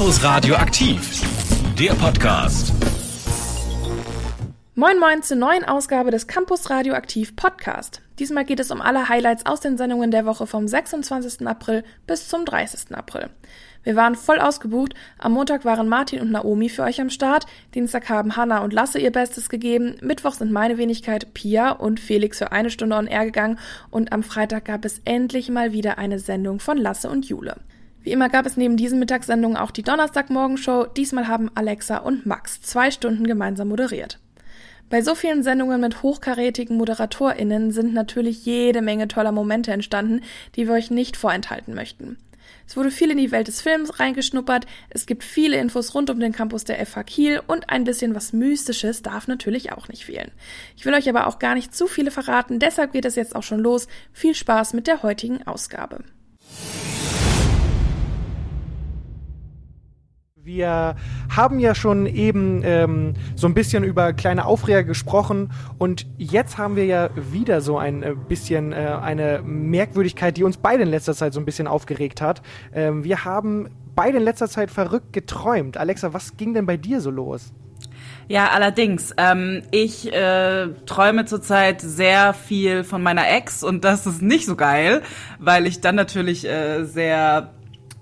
Campus Radio aktiv, der Podcast. Moin Moin zur neuen Ausgabe des Campus Radio aktiv Podcast. Diesmal geht es um alle Highlights aus den Sendungen der Woche vom 26. April bis zum 30. April. Wir waren voll ausgebucht. Am Montag waren Martin und Naomi für euch am Start. Dienstag haben Hanna und Lasse ihr Bestes gegeben. Mittwoch sind meine Wenigkeit Pia und Felix für eine Stunde on air gegangen. Und am Freitag gab es endlich mal wieder eine Sendung von Lasse und Jule. Wie immer gab es neben diesen Mittagssendungen auch die Donnerstagmorgenshow. Diesmal haben Alexa und Max zwei Stunden gemeinsam moderiert. Bei so vielen Sendungen mit hochkarätigen ModeratorInnen sind natürlich jede Menge toller Momente entstanden, die wir euch nicht vorenthalten möchten. Es wurde viel in die Welt des Films reingeschnuppert, es gibt viele Infos rund um den Campus der FH Kiel und ein bisschen was Mystisches darf natürlich auch nicht fehlen. Ich will euch aber auch gar nicht zu viele verraten, deshalb geht es jetzt auch schon los. Viel Spaß mit der heutigen Ausgabe. Wir haben ja schon eben ähm, so ein bisschen über kleine Aufreger gesprochen und jetzt haben wir ja wieder so ein äh, bisschen äh, eine Merkwürdigkeit, die uns beide in letzter Zeit so ein bisschen aufgeregt hat. Ähm, wir haben beide in letzter Zeit verrückt geträumt. Alexa, was ging denn bei dir so los? Ja, allerdings. Ähm, ich äh, träume zurzeit sehr viel von meiner Ex und das ist nicht so geil, weil ich dann natürlich äh, sehr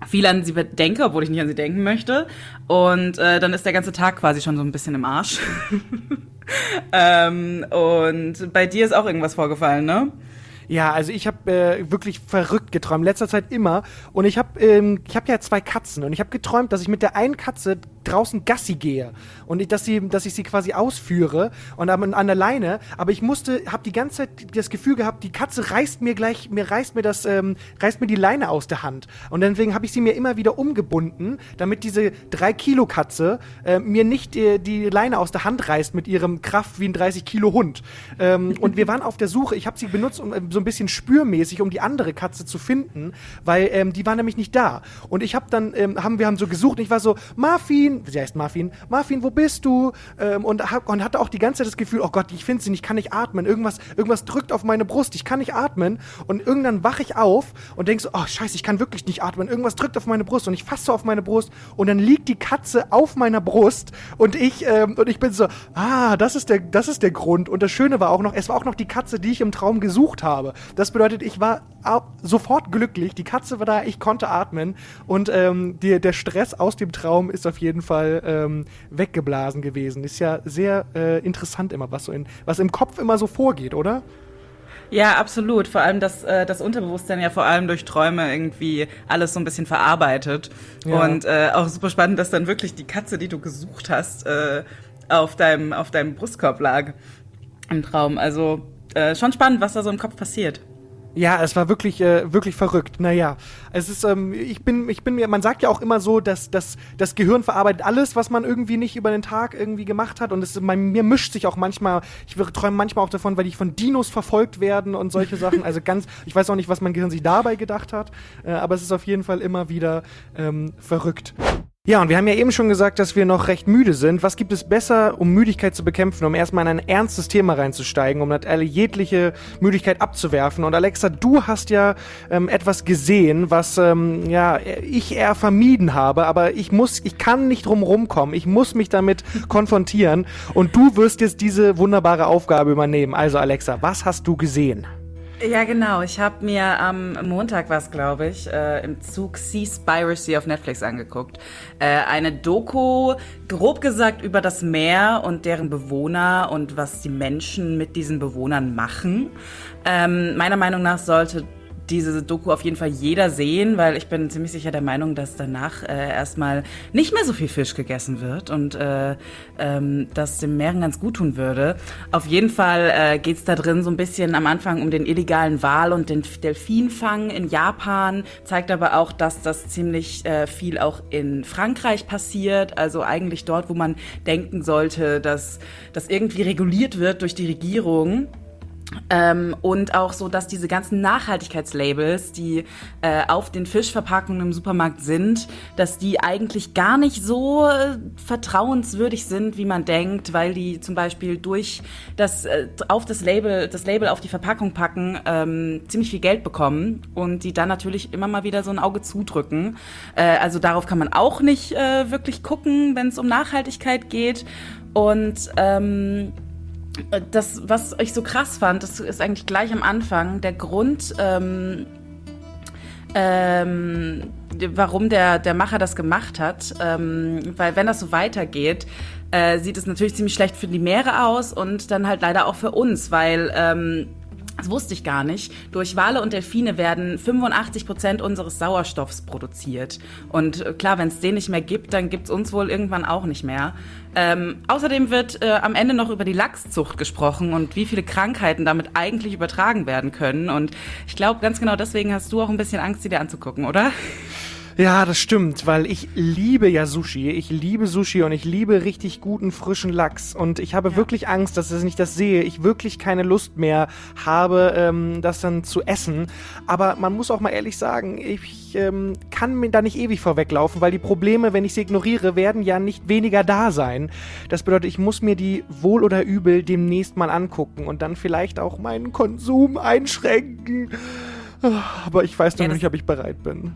viel an sie denke, obwohl ich nicht an sie denken möchte. Und äh, dann ist der ganze Tag quasi schon so ein bisschen im Arsch. ähm, und bei dir ist auch irgendwas vorgefallen, ne? Ja, also ich habe äh, wirklich verrückt geträumt, letzter Zeit immer. Und ich habe ähm, ich hab ja zwei Katzen und ich habe geträumt, dass ich mit der einen Katze draußen Gassi gehe und ich, dass, sie, dass ich sie quasi ausführe und an, an der Leine. Aber ich musste, habe die ganze Zeit das Gefühl gehabt, die Katze reißt mir gleich, mir reißt mir das, ähm, reißt mir die Leine aus der Hand. Und deswegen habe ich sie mir immer wieder umgebunden, damit diese drei Kilo Katze äh, mir nicht äh, die Leine aus der Hand reißt mit ihrem Kraft wie ein 30 Kilo Hund. Ähm, und wir waren auf der Suche. Ich habe sie benutzt, um so ein bisschen spürmäßig, um die andere Katze zu finden, weil ähm, die war nämlich nicht da. Und ich habe dann, ähm, haben wir haben so gesucht. Und ich war so, Marfin, sie heißt Marfin, Marfin, wo bist du? Ähm, und, und hatte auch die ganze Zeit das Gefühl, oh Gott, ich finde sie nicht, kann nicht atmen. Irgendwas, irgendwas drückt auf meine Brust, ich kann nicht atmen. Und irgendwann wache ich auf und denk so, oh Scheiße, ich kann wirklich nicht atmen. Irgendwas drückt auf meine Brust und ich fasse so auf meine Brust und dann liegt die Katze auf meiner Brust und ich ähm, und ich bin so, ah, das ist der, das ist der Grund. Und das Schöne war auch noch, es war auch noch die Katze, die ich im Traum gesucht habe. Das bedeutet, ich war sofort glücklich. Die Katze war da, ich konnte atmen und ähm, die, der Stress aus dem Traum ist auf jeden Fall ähm, weggeblasen gewesen. Ist ja sehr äh, interessant immer, was so in, was im Kopf immer so vorgeht, oder? Ja, absolut. Vor allem, dass äh, das Unterbewusstsein ja vor allem durch Träume irgendwie alles so ein bisschen verarbeitet. Ja. Und äh, auch super spannend, dass dann wirklich die Katze, die du gesucht hast, äh, auf deinem, auf deinem Brustkorb lag im Traum. Also äh, schon spannend, was da so im Kopf passiert. Ja, es war wirklich, äh, wirklich verrückt. Naja, es ist, ähm, ich bin, ich bin mir, man sagt ja auch immer so, dass, dass das Gehirn verarbeitet alles, was man irgendwie nicht über den Tag irgendwie gemacht hat. Und es, bei mir mischt sich auch manchmal, ich träume manchmal auch davon, weil ich von Dinos verfolgt werden und solche Sachen. Also ganz, ich weiß auch nicht, was mein Gehirn sich dabei gedacht hat, äh, aber es ist auf jeden Fall immer wieder ähm, verrückt. Ja, und wir haben ja eben schon gesagt, dass wir noch recht müde sind. Was gibt es besser, um Müdigkeit zu bekämpfen, um erstmal in ein ernstes Thema reinzusteigen, um alle jegliche Müdigkeit abzuwerfen? Und Alexa, du hast ja ähm, etwas gesehen, was ähm, ja ich eher vermieden habe, aber ich muss, ich kann nicht drum rumkommen. Ich muss mich damit konfrontieren. Und du wirst jetzt diese wunderbare Aufgabe übernehmen. Also Alexa, was hast du gesehen? Ja, genau. Ich habe mir am Montag was, glaube ich, äh, im Zug Seaspiracy auf Netflix angeguckt. Äh, eine Doku, grob gesagt, über das Meer und deren Bewohner und was die Menschen mit diesen Bewohnern machen. Ähm, meiner Meinung nach sollte diese Doku auf jeden Fall jeder sehen, weil ich bin ziemlich sicher der Meinung, dass danach äh, erstmal nicht mehr so viel Fisch gegessen wird und äh, ähm, das dem Meeren ganz gut tun würde. Auf jeden Fall äh, geht da drin so ein bisschen am Anfang um den illegalen Wal und den Delfinfang in Japan, zeigt aber auch, dass das ziemlich äh, viel auch in Frankreich passiert, also eigentlich dort, wo man denken sollte, dass das irgendwie reguliert wird durch die Regierung. Ähm, und auch so, dass diese ganzen Nachhaltigkeitslabels, die äh, auf den Fischverpackungen im Supermarkt sind, dass die eigentlich gar nicht so äh, vertrauenswürdig sind, wie man denkt, weil die zum Beispiel durch das äh, auf das Label, das Label auf die Verpackung packen, ähm, ziemlich viel Geld bekommen und die dann natürlich immer mal wieder so ein Auge zudrücken. Äh, also darauf kann man auch nicht äh, wirklich gucken, wenn es um Nachhaltigkeit geht. Und ähm, das, was ich so krass fand, das ist eigentlich gleich am Anfang der Grund, ähm, ähm, warum der, der Macher das gemacht hat. Ähm, weil wenn das so weitergeht, äh, sieht es natürlich ziemlich schlecht für die Meere aus und dann halt leider auch für uns, weil ähm, das wusste ich gar nicht. Durch Wale und Delfine werden 85 Prozent unseres Sauerstoffs produziert. Und äh, klar, wenn es den nicht mehr gibt, dann gibt es uns wohl irgendwann auch nicht mehr. Ähm, außerdem wird äh, am Ende noch über die Lachszucht gesprochen und wie viele Krankheiten damit eigentlich übertragen werden können. Und ich glaube, ganz genau deswegen hast du auch ein bisschen Angst, sie dir anzugucken, oder? Ja, das stimmt, weil ich liebe ja Sushi. Ich liebe Sushi und ich liebe richtig guten frischen Lachs. Und ich habe ja. wirklich Angst, dass ich das sehe. Ich wirklich keine Lust mehr habe, ähm, das dann zu essen. Aber man muss auch mal ehrlich sagen, ich ähm, kann mir da nicht ewig vorweglaufen, weil die Probleme, wenn ich sie ignoriere, werden ja nicht weniger da sein. Das bedeutet, ich muss mir die wohl oder übel demnächst mal angucken und dann vielleicht auch meinen Konsum einschränken. Aber ich weiß noch ja, nicht, ob ich bereit bin.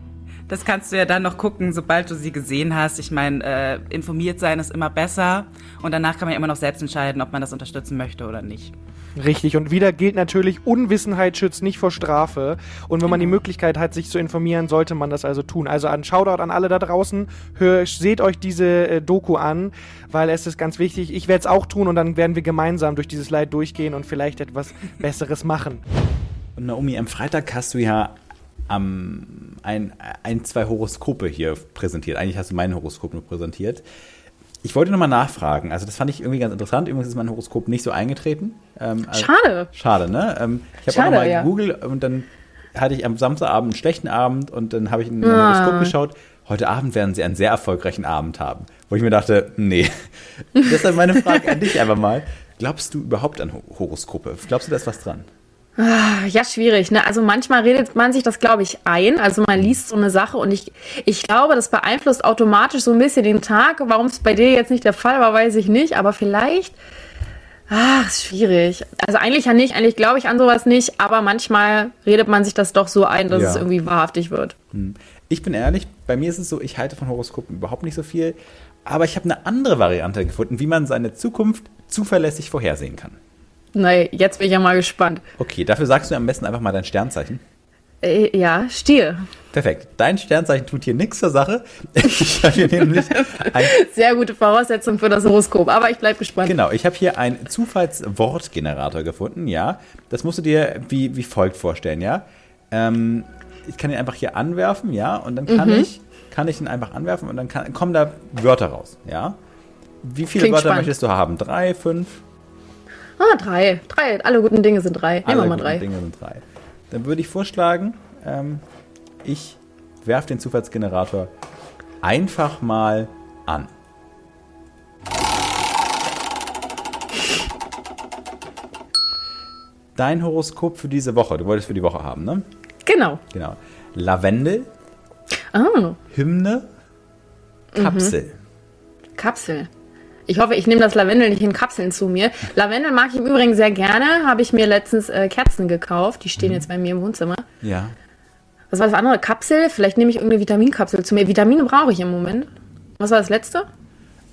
Das kannst du ja dann noch gucken, sobald du sie gesehen hast. Ich meine, äh, informiert sein ist immer besser und danach kann man ja immer noch selbst entscheiden, ob man das unterstützen möchte oder nicht. Richtig, und wieder gilt natürlich, Unwissenheit schützt nicht vor Strafe. Und wenn man die genau. Möglichkeit hat, sich zu informieren, sollte man das also tun. Also ein Shoutout an alle da draußen. Hör, seht euch diese äh, Doku an, weil es ist ganz wichtig. Ich werde es auch tun und dann werden wir gemeinsam durch dieses Leid durchgehen und vielleicht etwas Besseres machen. Und Naomi, am Freitag hast du ja am ein, ein, zwei Horoskope hier präsentiert. Eigentlich hast du mein Horoskop nur präsentiert. Ich wollte nochmal nachfragen. Also, das fand ich irgendwie ganz interessant. Übrigens ist mein Horoskop nicht so eingetreten. Ähm, also, schade. Schade, ne? Ähm, ich habe auch nochmal ja. gegoogelt und dann hatte ich am Samstagabend einen schlechten Abend und dann habe ich in mein ah. Horoskop geschaut. Heute Abend werden sie einen sehr erfolgreichen Abend haben. Wo ich mir dachte, nee. Deshalb meine Frage an dich einfach mal. Glaubst du überhaupt an Horoskope? Glaubst du, da ist was dran? Ah, ja, schwierig. Ne? Also manchmal redet man sich das, glaube ich, ein. Also man liest so eine Sache und ich, ich glaube, das beeinflusst automatisch so ein bisschen den Tag. Warum es bei dir jetzt nicht der Fall war, weiß ich nicht. Aber vielleicht, ach, ist schwierig. Also eigentlich ja nicht. Eigentlich glaube ich an sowas nicht. Aber manchmal redet man sich das doch so ein, dass ja. es irgendwie wahrhaftig wird. Hm. Ich bin ehrlich, bei mir ist es so, ich halte von Horoskopen überhaupt nicht so viel. Aber ich habe eine andere Variante gefunden, wie man seine Zukunft zuverlässig vorhersehen kann. Nein, jetzt bin ich ja mal gespannt. Okay, dafür sagst du am besten einfach mal dein Sternzeichen. Äh, ja, Stier. Perfekt. Dein Sternzeichen tut hier nichts zur Sache. Ich habe hier nämlich Sehr gute Voraussetzung für das Horoskop, aber ich bleibe gespannt. Genau, ich habe hier einen Zufallswortgenerator gefunden, ja. Das musst du dir wie, wie folgt vorstellen, ja. Ähm, ich kann ihn einfach hier anwerfen, ja, und dann kann mhm. ich kann ich ihn einfach anwerfen und dann kann, kommen da Wörter raus, ja. Wie viele Klingt Wörter spannend. möchtest du haben? Drei, fünf? Ah, drei. Drei. Alle guten Dinge sind drei. Nehmen wir mal drei. Dinge sind drei. Dann würde ich vorschlagen, ähm, ich werfe den Zufallsgenerator einfach mal an. Dein Horoskop für diese Woche. Du wolltest für die Woche haben, ne? Genau. Genau. Lavendel. Oh. Hymne. Kapsel. Mhm. Kapsel. Ich hoffe, ich nehme das Lavendel nicht in Kapseln zu mir. Lavendel mag ich im Übrigen sehr gerne. Habe ich mir letztens äh, Kerzen gekauft. Die stehen mhm. jetzt bei mir im Wohnzimmer. Ja. Was war das andere? Kapsel? Vielleicht nehme ich irgendeine Vitaminkapsel zu mir. Vitamine brauche ich im Moment. Was war das letzte?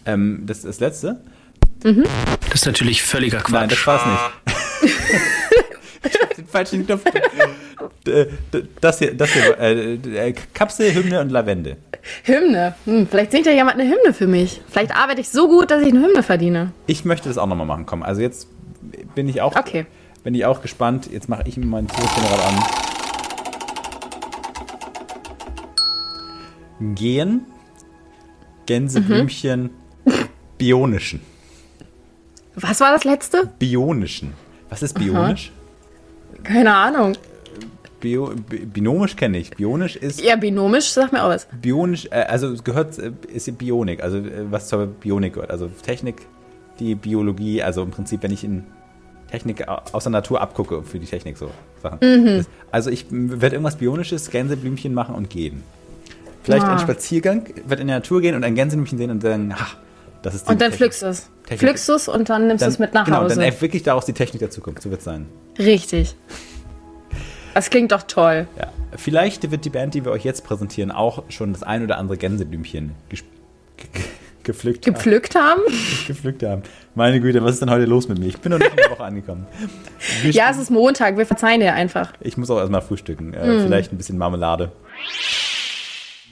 Ähm, das, das letzte? Mhm. Das ist natürlich völliger Quatsch. Nein, das war es nicht. ich hab den falschen Knopf. Das hier, das hier, äh, äh, Kapsel, Hymne und Lavende. Hymne. Hm, vielleicht singt ja jemand eine Hymne für mich. Vielleicht arbeite ich so gut, dass ich eine Hymne verdiene. Ich möchte das auch nochmal machen. Komm, also jetzt bin ich auch, okay. bin ich auch gespannt. Jetzt mache ich mir meinen Zurückgeneral an. Gehen, Gänseblümchen, mhm. bionischen. Was war das letzte? Bionischen. Was ist bionisch? Aha. Keine Ahnung. Bio, binomisch kenne ich. Bionisch ist. Ja, binomisch, sag mir auch was. Bionisch, äh, also gehört, äh, ist Bionik, also äh, was zur Bionik gehört. Also Technik, die Biologie, also im Prinzip, wenn ich in Technik aus der Natur abgucke für die Technik, so Sachen. Mhm. Das, also ich werde irgendwas Bionisches, Gänseblümchen machen und gehen. Vielleicht ah. einen Spaziergang, werde in die Natur gehen und ein Gänseblümchen sehen und dann, ha, das ist Und dann pflückst du es. Pflückst du es und dann nimmst du es mit nach genau, Hause. Genau, dann wirklich daraus die Technik der Zukunft, so wird es sein. Richtig. Das klingt doch toll. Ja. Vielleicht wird die Band, die wir euch jetzt präsentieren, auch schon das ein oder andere Gänseblümchen gepflückt, gepflückt haben. haben? gepflückt haben. Meine Güte, was ist denn heute los mit mir? Ich bin noch nicht in der Woche angekommen. Wir ja, es ist Montag, wir verzeihen dir einfach. Ich muss auch erstmal frühstücken. Äh, mm. Vielleicht ein bisschen Marmelade.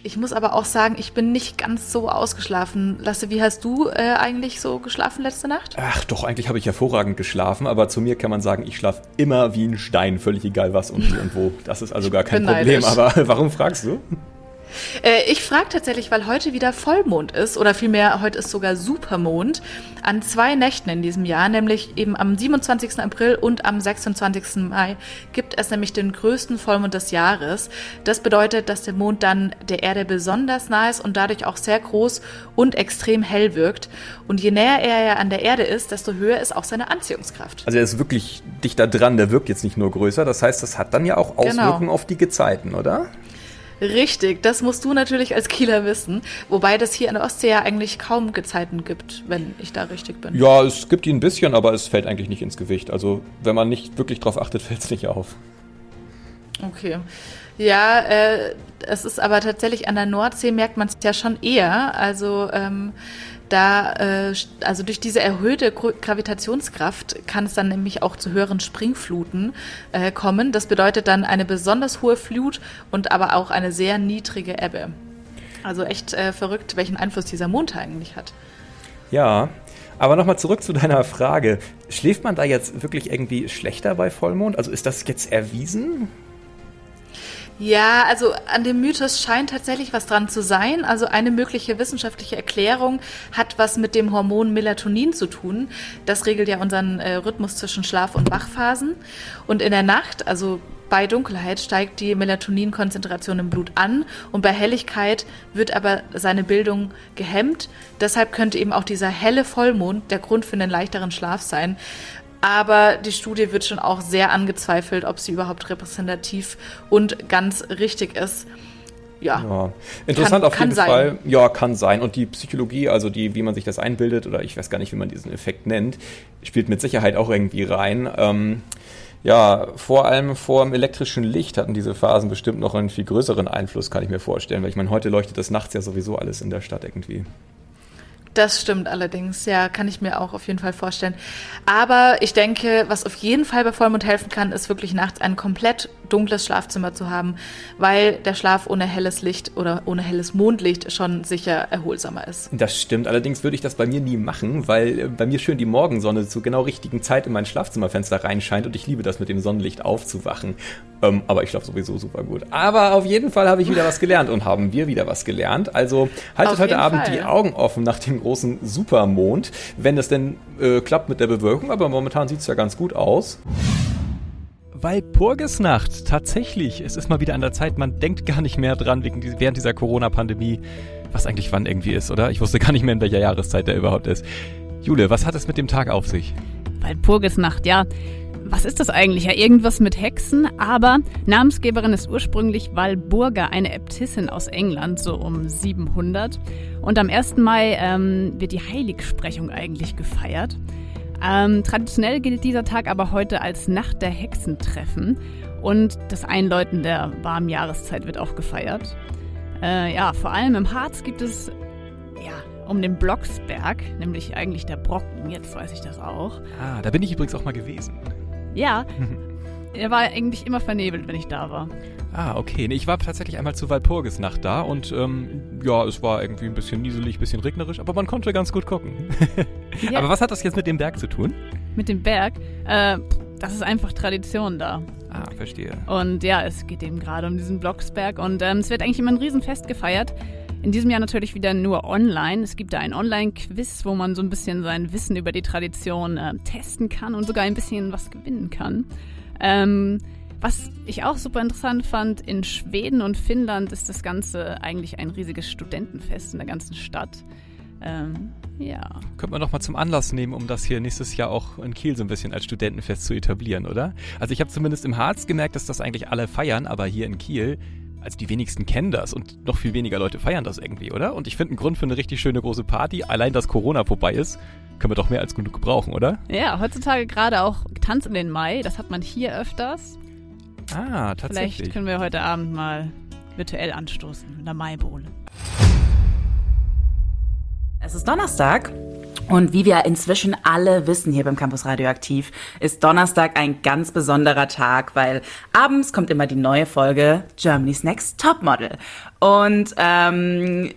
Ich muss aber auch sagen, ich bin nicht ganz so ausgeschlafen. Lasse, wie hast du äh, eigentlich so geschlafen letzte Nacht? Ach doch, eigentlich habe ich hervorragend geschlafen, aber zu mir kann man sagen, ich schlafe immer wie ein Stein, völlig egal was und wie und wo. Das ist also gar kein Problem. Aber warum fragst du? Äh, ich frage tatsächlich, weil heute wieder Vollmond ist, oder vielmehr heute ist sogar Supermond, an zwei Nächten in diesem Jahr, nämlich eben am 27. April und am 26. Mai, gibt es nämlich den größten Vollmond des Jahres. Das bedeutet, dass der Mond dann der Erde besonders nah ist und dadurch auch sehr groß und extrem hell wirkt. Und je näher er ja an der Erde ist, desto höher ist auch seine Anziehungskraft. Also er ist wirklich dichter dran, der wirkt jetzt nicht nur größer. Das heißt, das hat dann ja auch genau. Auswirkungen genau. auf die Gezeiten, oder? Richtig, das musst du natürlich als Kieler wissen. Wobei das hier in der Ostsee ja eigentlich kaum Gezeiten gibt, wenn ich da richtig bin. Ja, es gibt ihn ein bisschen, aber es fällt eigentlich nicht ins Gewicht. Also wenn man nicht wirklich drauf achtet, fällt es nicht auf. Okay. Ja, äh, es ist aber tatsächlich an der Nordsee merkt man es ja schon eher. Also ähm, da, äh, also durch diese erhöhte Gravitationskraft kann es dann nämlich auch zu höheren Springfluten äh, kommen. Das bedeutet dann eine besonders hohe Flut und aber auch eine sehr niedrige Ebbe. Also echt äh, verrückt, welchen Einfluss dieser Mond eigentlich hat. Ja, aber nochmal zurück zu deiner Frage. Schläft man da jetzt wirklich irgendwie schlechter bei Vollmond? Also ist das jetzt erwiesen? Ja, also an dem Mythos scheint tatsächlich was dran zu sein. Also eine mögliche wissenschaftliche Erklärung hat was mit dem Hormon Melatonin zu tun. Das regelt ja unseren äh, Rhythmus zwischen Schlaf- und Wachphasen. Und in der Nacht, also bei Dunkelheit, steigt die Melatoninkonzentration im Blut an und bei Helligkeit wird aber seine Bildung gehemmt. Deshalb könnte eben auch dieser helle Vollmond der Grund für einen leichteren Schlaf sein. Aber die Studie wird schon auch sehr angezweifelt, ob sie überhaupt repräsentativ und ganz richtig ist. Ja. ja. Interessant kann, auf jeden Fall. Ja, kann sein. Und die Psychologie, also die, wie man sich das einbildet, oder ich weiß gar nicht, wie man diesen Effekt nennt, spielt mit Sicherheit auch irgendwie rein. Ähm, ja, vor allem vor dem elektrischen Licht hatten diese Phasen bestimmt noch einen viel größeren Einfluss, kann ich mir vorstellen. Weil ich meine, heute leuchtet das nachts ja sowieso alles in der Stadt irgendwie. Das stimmt allerdings, ja, kann ich mir auch auf jeden Fall vorstellen. Aber ich denke, was auf jeden Fall bei Vollmond helfen kann, ist wirklich nachts ein komplett dunkles Schlafzimmer zu haben, weil der Schlaf ohne helles Licht oder ohne helles Mondlicht schon sicher erholsamer ist. Das stimmt, allerdings würde ich das bei mir nie machen, weil äh, bei mir schön die Morgensonne zur genau richtigen Zeit in mein Schlafzimmerfenster reinscheint und ich liebe das mit dem Sonnenlicht aufzuwachen. Ähm, aber ich schlafe sowieso super gut. Aber auf jeden Fall habe ich wieder was gelernt und haben wir wieder was gelernt. Also haltet auf heute Abend Fall. die Augen offen nach dem großen Supermond, wenn es denn äh, klappt mit der Bewölkung, aber momentan sieht es ja ganz gut aus. Walpurgisnacht, tatsächlich. Es ist mal wieder an der Zeit, man denkt gar nicht mehr dran wegen, während dieser Corona-Pandemie, was eigentlich wann irgendwie ist, oder? Ich wusste gar nicht mehr, in welcher Jahreszeit der überhaupt ist. Jule, was hat es mit dem Tag auf sich? Walpurgisnacht, ja. Was ist das eigentlich? Ja, irgendwas mit Hexen, aber Namensgeberin ist ursprünglich Walburga, eine Äbtissin aus England, so um 700. Und am 1. Mai ähm, wird die Heiligsprechung eigentlich gefeiert. Ähm, traditionell gilt dieser Tag aber heute als Nacht der Hexentreffen und das Einläuten der warmen Jahreszeit wird auch gefeiert. Äh, ja, vor allem im Harz gibt es ja um den Blocksberg, nämlich eigentlich der Brocken, jetzt weiß ich das auch. Ah, da bin ich übrigens auch mal gewesen. Ja, er war eigentlich immer vernebelt, wenn ich da war. Ah, okay. Nee, ich war tatsächlich einmal zu Walpurgisnacht da und ähm, ja, es war irgendwie ein bisschen nieselig, ein bisschen regnerisch, aber man konnte ganz gut gucken. ja. Aber was hat das jetzt mit dem Berg zu tun? Mit dem Berg? Äh, das ist einfach Tradition da. Ah, verstehe. Und ja, es geht eben gerade um diesen Blocksberg und ähm, es wird eigentlich immer ein Riesenfest gefeiert. In diesem Jahr natürlich wieder nur online. Es gibt da ein Online-Quiz, wo man so ein bisschen sein Wissen über die Tradition äh, testen kann und sogar ein bisschen was gewinnen kann. Ähm, was ich auch super interessant fand, in Schweden und Finnland ist das Ganze eigentlich ein riesiges Studentenfest in der ganzen Stadt. Ähm, ja. Könnte man doch mal zum Anlass nehmen, um das hier nächstes Jahr auch in Kiel so ein bisschen als Studentenfest zu etablieren, oder? Also ich habe zumindest im Harz gemerkt, dass das eigentlich alle feiern, aber hier in Kiel, also die wenigsten kennen das und noch viel weniger Leute feiern das irgendwie, oder? Und ich finde einen Grund für eine richtig schöne große Party, allein dass Corona vorbei ist, können wir doch mehr als genug gebrauchen, oder? Ja, heutzutage gerade auch Tanz in den Mai, das hat man hier öfters. Ah, tatsächlich. Vielleicht können wir heute Abend mal virtuell anstoßen mit einer Maibohle. Es ist Donnerstag und wie wir inzwischen alle wissen hier beim Campus Radioaktiv, ist Donnerstag ein ganz besonderer Tag, weil abends kommt immer die neue Folge Germany's Next Topmodel. Und ähm,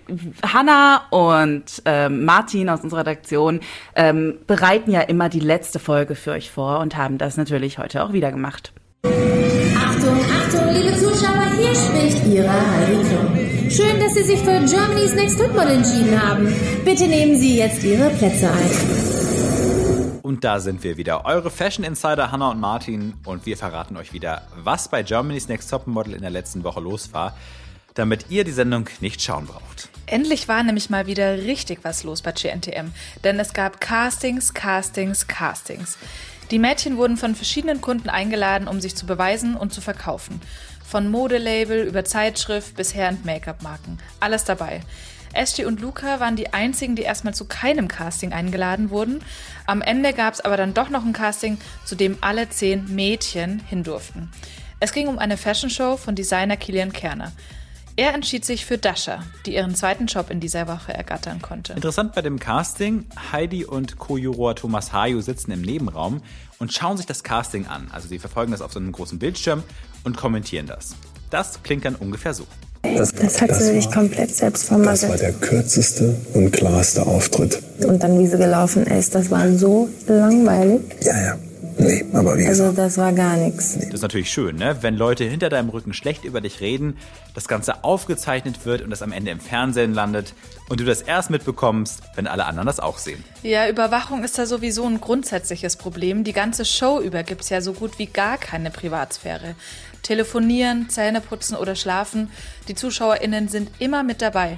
Hannah und ähm, Martin aus unserer Redaktion ähm, bereiten ja immer die letzte Folge für euch vor und haben das natürlich heute auch wieder gemacht. Achtung, Achtung, liebe Zuschauer, hier spricht Ihre Heidi Klum. Schön, dass Sie sich für Germany's Next Topmodel entschieden haben. Bitte nehmen Sie jetzt Ihre Plätze ein. Und da sind wir wieder, eure Fashion Insider Hannah und Martin. Und wir verraten euch wieder, was bei Germany's Next Topmodel in der letzten Woche los war, damit ihr die Sendung nicht schauen braucht. Endlich war nämlich mal wieder richtig was los bei GNTM, denn es gab Castings, Castings, Castings. Die Mädchen wurden von verschiedenen Kunden eingeladen, um sich zu beweisen und zu verkaufen. Von Modelabel über Zeitschrift bis Hair- und Make-up-Marken. Alles dabei. Ashley und Luca waren die einzigen, die erstmal zu keinem Casting eingeladen wurden. Am Ende gab es aber dann doch noch ein Casting, zu dem alle zehn Mädchen hin durften. Es ging um eine Fashion-Show von Designer Kilian Kerner. Er entschied sich für Dasha, die ihren zweiten Job in dieser Woche ergattern konnte. Interessant bei dem Casting, Heidi und Co-Juror Thomas Hayu sitzen im Nebenraum und schauen sich das Casting an. Also sie verfolgen das auf so einem großen Bildschirm und kommentieren das. Das klingt dann ungefähr so. Das, das hat sie sich komplett selbst vermasselt. Das war der kürzeste und klarste Auftritt. Und dann, wie sie gelaufen ist, das war so langweilig. Ja, ja. Nee, aber wie Also gesagt, das war gar nichts. Das ist natürlich schön, ne? wenn Leute hinter deinem Rücken schlecht über dich reden, das Ganze aufgezeichnet wird und das am Ende im Fernsehen landet und du das erst mitbekommst, wenn alle anderen das auch sehen. Ja, Überwachung ist da sowieso ein grundsätzliches Problem. Die ganze Show über gibt's ja so gut wie gar keine Privatsphäre. Telefonieren, Zähne putzen oder schlafen, die ZuschauerInnen sind immer mit dabei.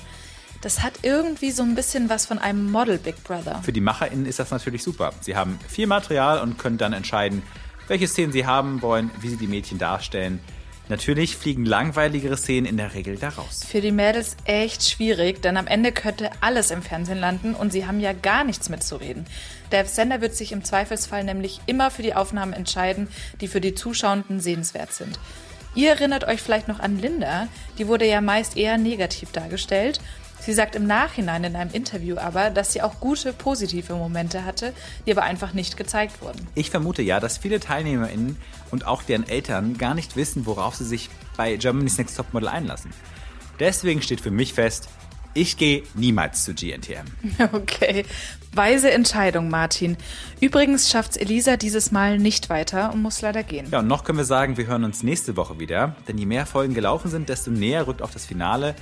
Das hat irgendwie so ein bisschen was von einem Model Big Brother. Für die MacherInnen ist das natürlich super. Sie haben viel Material und können dann entscheiden, welche Szenen sie haben wollen, wie sie die Mädchen darstellen. Natürlich fliegen langweiligere Szenen in der Regel da raus. Für die Mädels echt schwierig, denn am Ende könnte alles im Fernsehen landen und sie haben ja gar nichts mitzureden. Der Sender wird sich im Zweifelsfall nämlich immer für die Aufnahmen entscheiden, die für die Zuschauenden sehenswert sind. Ihr erinnert euch vielleicht noch an Linda, die wurde ja meist eher negativ dargestellt. Sie sagt im Nachhinein in einem Interview aber, dass sie auch gute, positive Momente hatte, die aber einfach nicht gezeigt wurden. Ich vermute ja, dass viele TeilnehmerInnen und auch deren Eltern gar nicht wissen, worauf sie sich bei Germany's Next Topmodel einlassen. Deswegen steht für mich fest, ich gehe niemals zu GNTM. Okay, weise Entscheidung, Martin. Übrigens schafft's Elisa dieses Mal nicht weiter und muss leider gehen. Ja, und noch können wir sagen, wir hören uns nächste Woche wieder, denn je mehr Folgen gelaufen sind, desto näher rückt auch das Finale.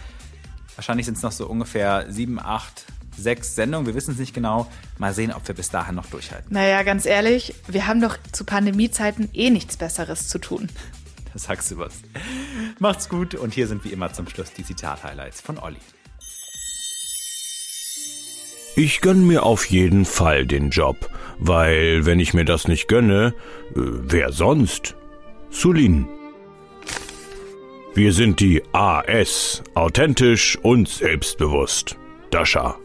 Wahrscheinlich sind es noch so ungefähr sieben, acht, sechs Sendungen. Wir wissen es nicht genau. Mal sehen, ob wir bis dahin noch durchhalten. Naja, ganz ehrlich, wir haben doch zu Pandemiezeiten eh nichts Besseres zu tun. Da sagst du was. Macht's gut und hier sind wie immer zum Schluss die Zitat-Highlights von Olli. Ich gönn mir auf jeden Fall den Job, weil wenn ich mir das nicht gönne, äh, wer sonst? Sulin. Wir sind die AS, authentisch und selbstbewusst. Dasha.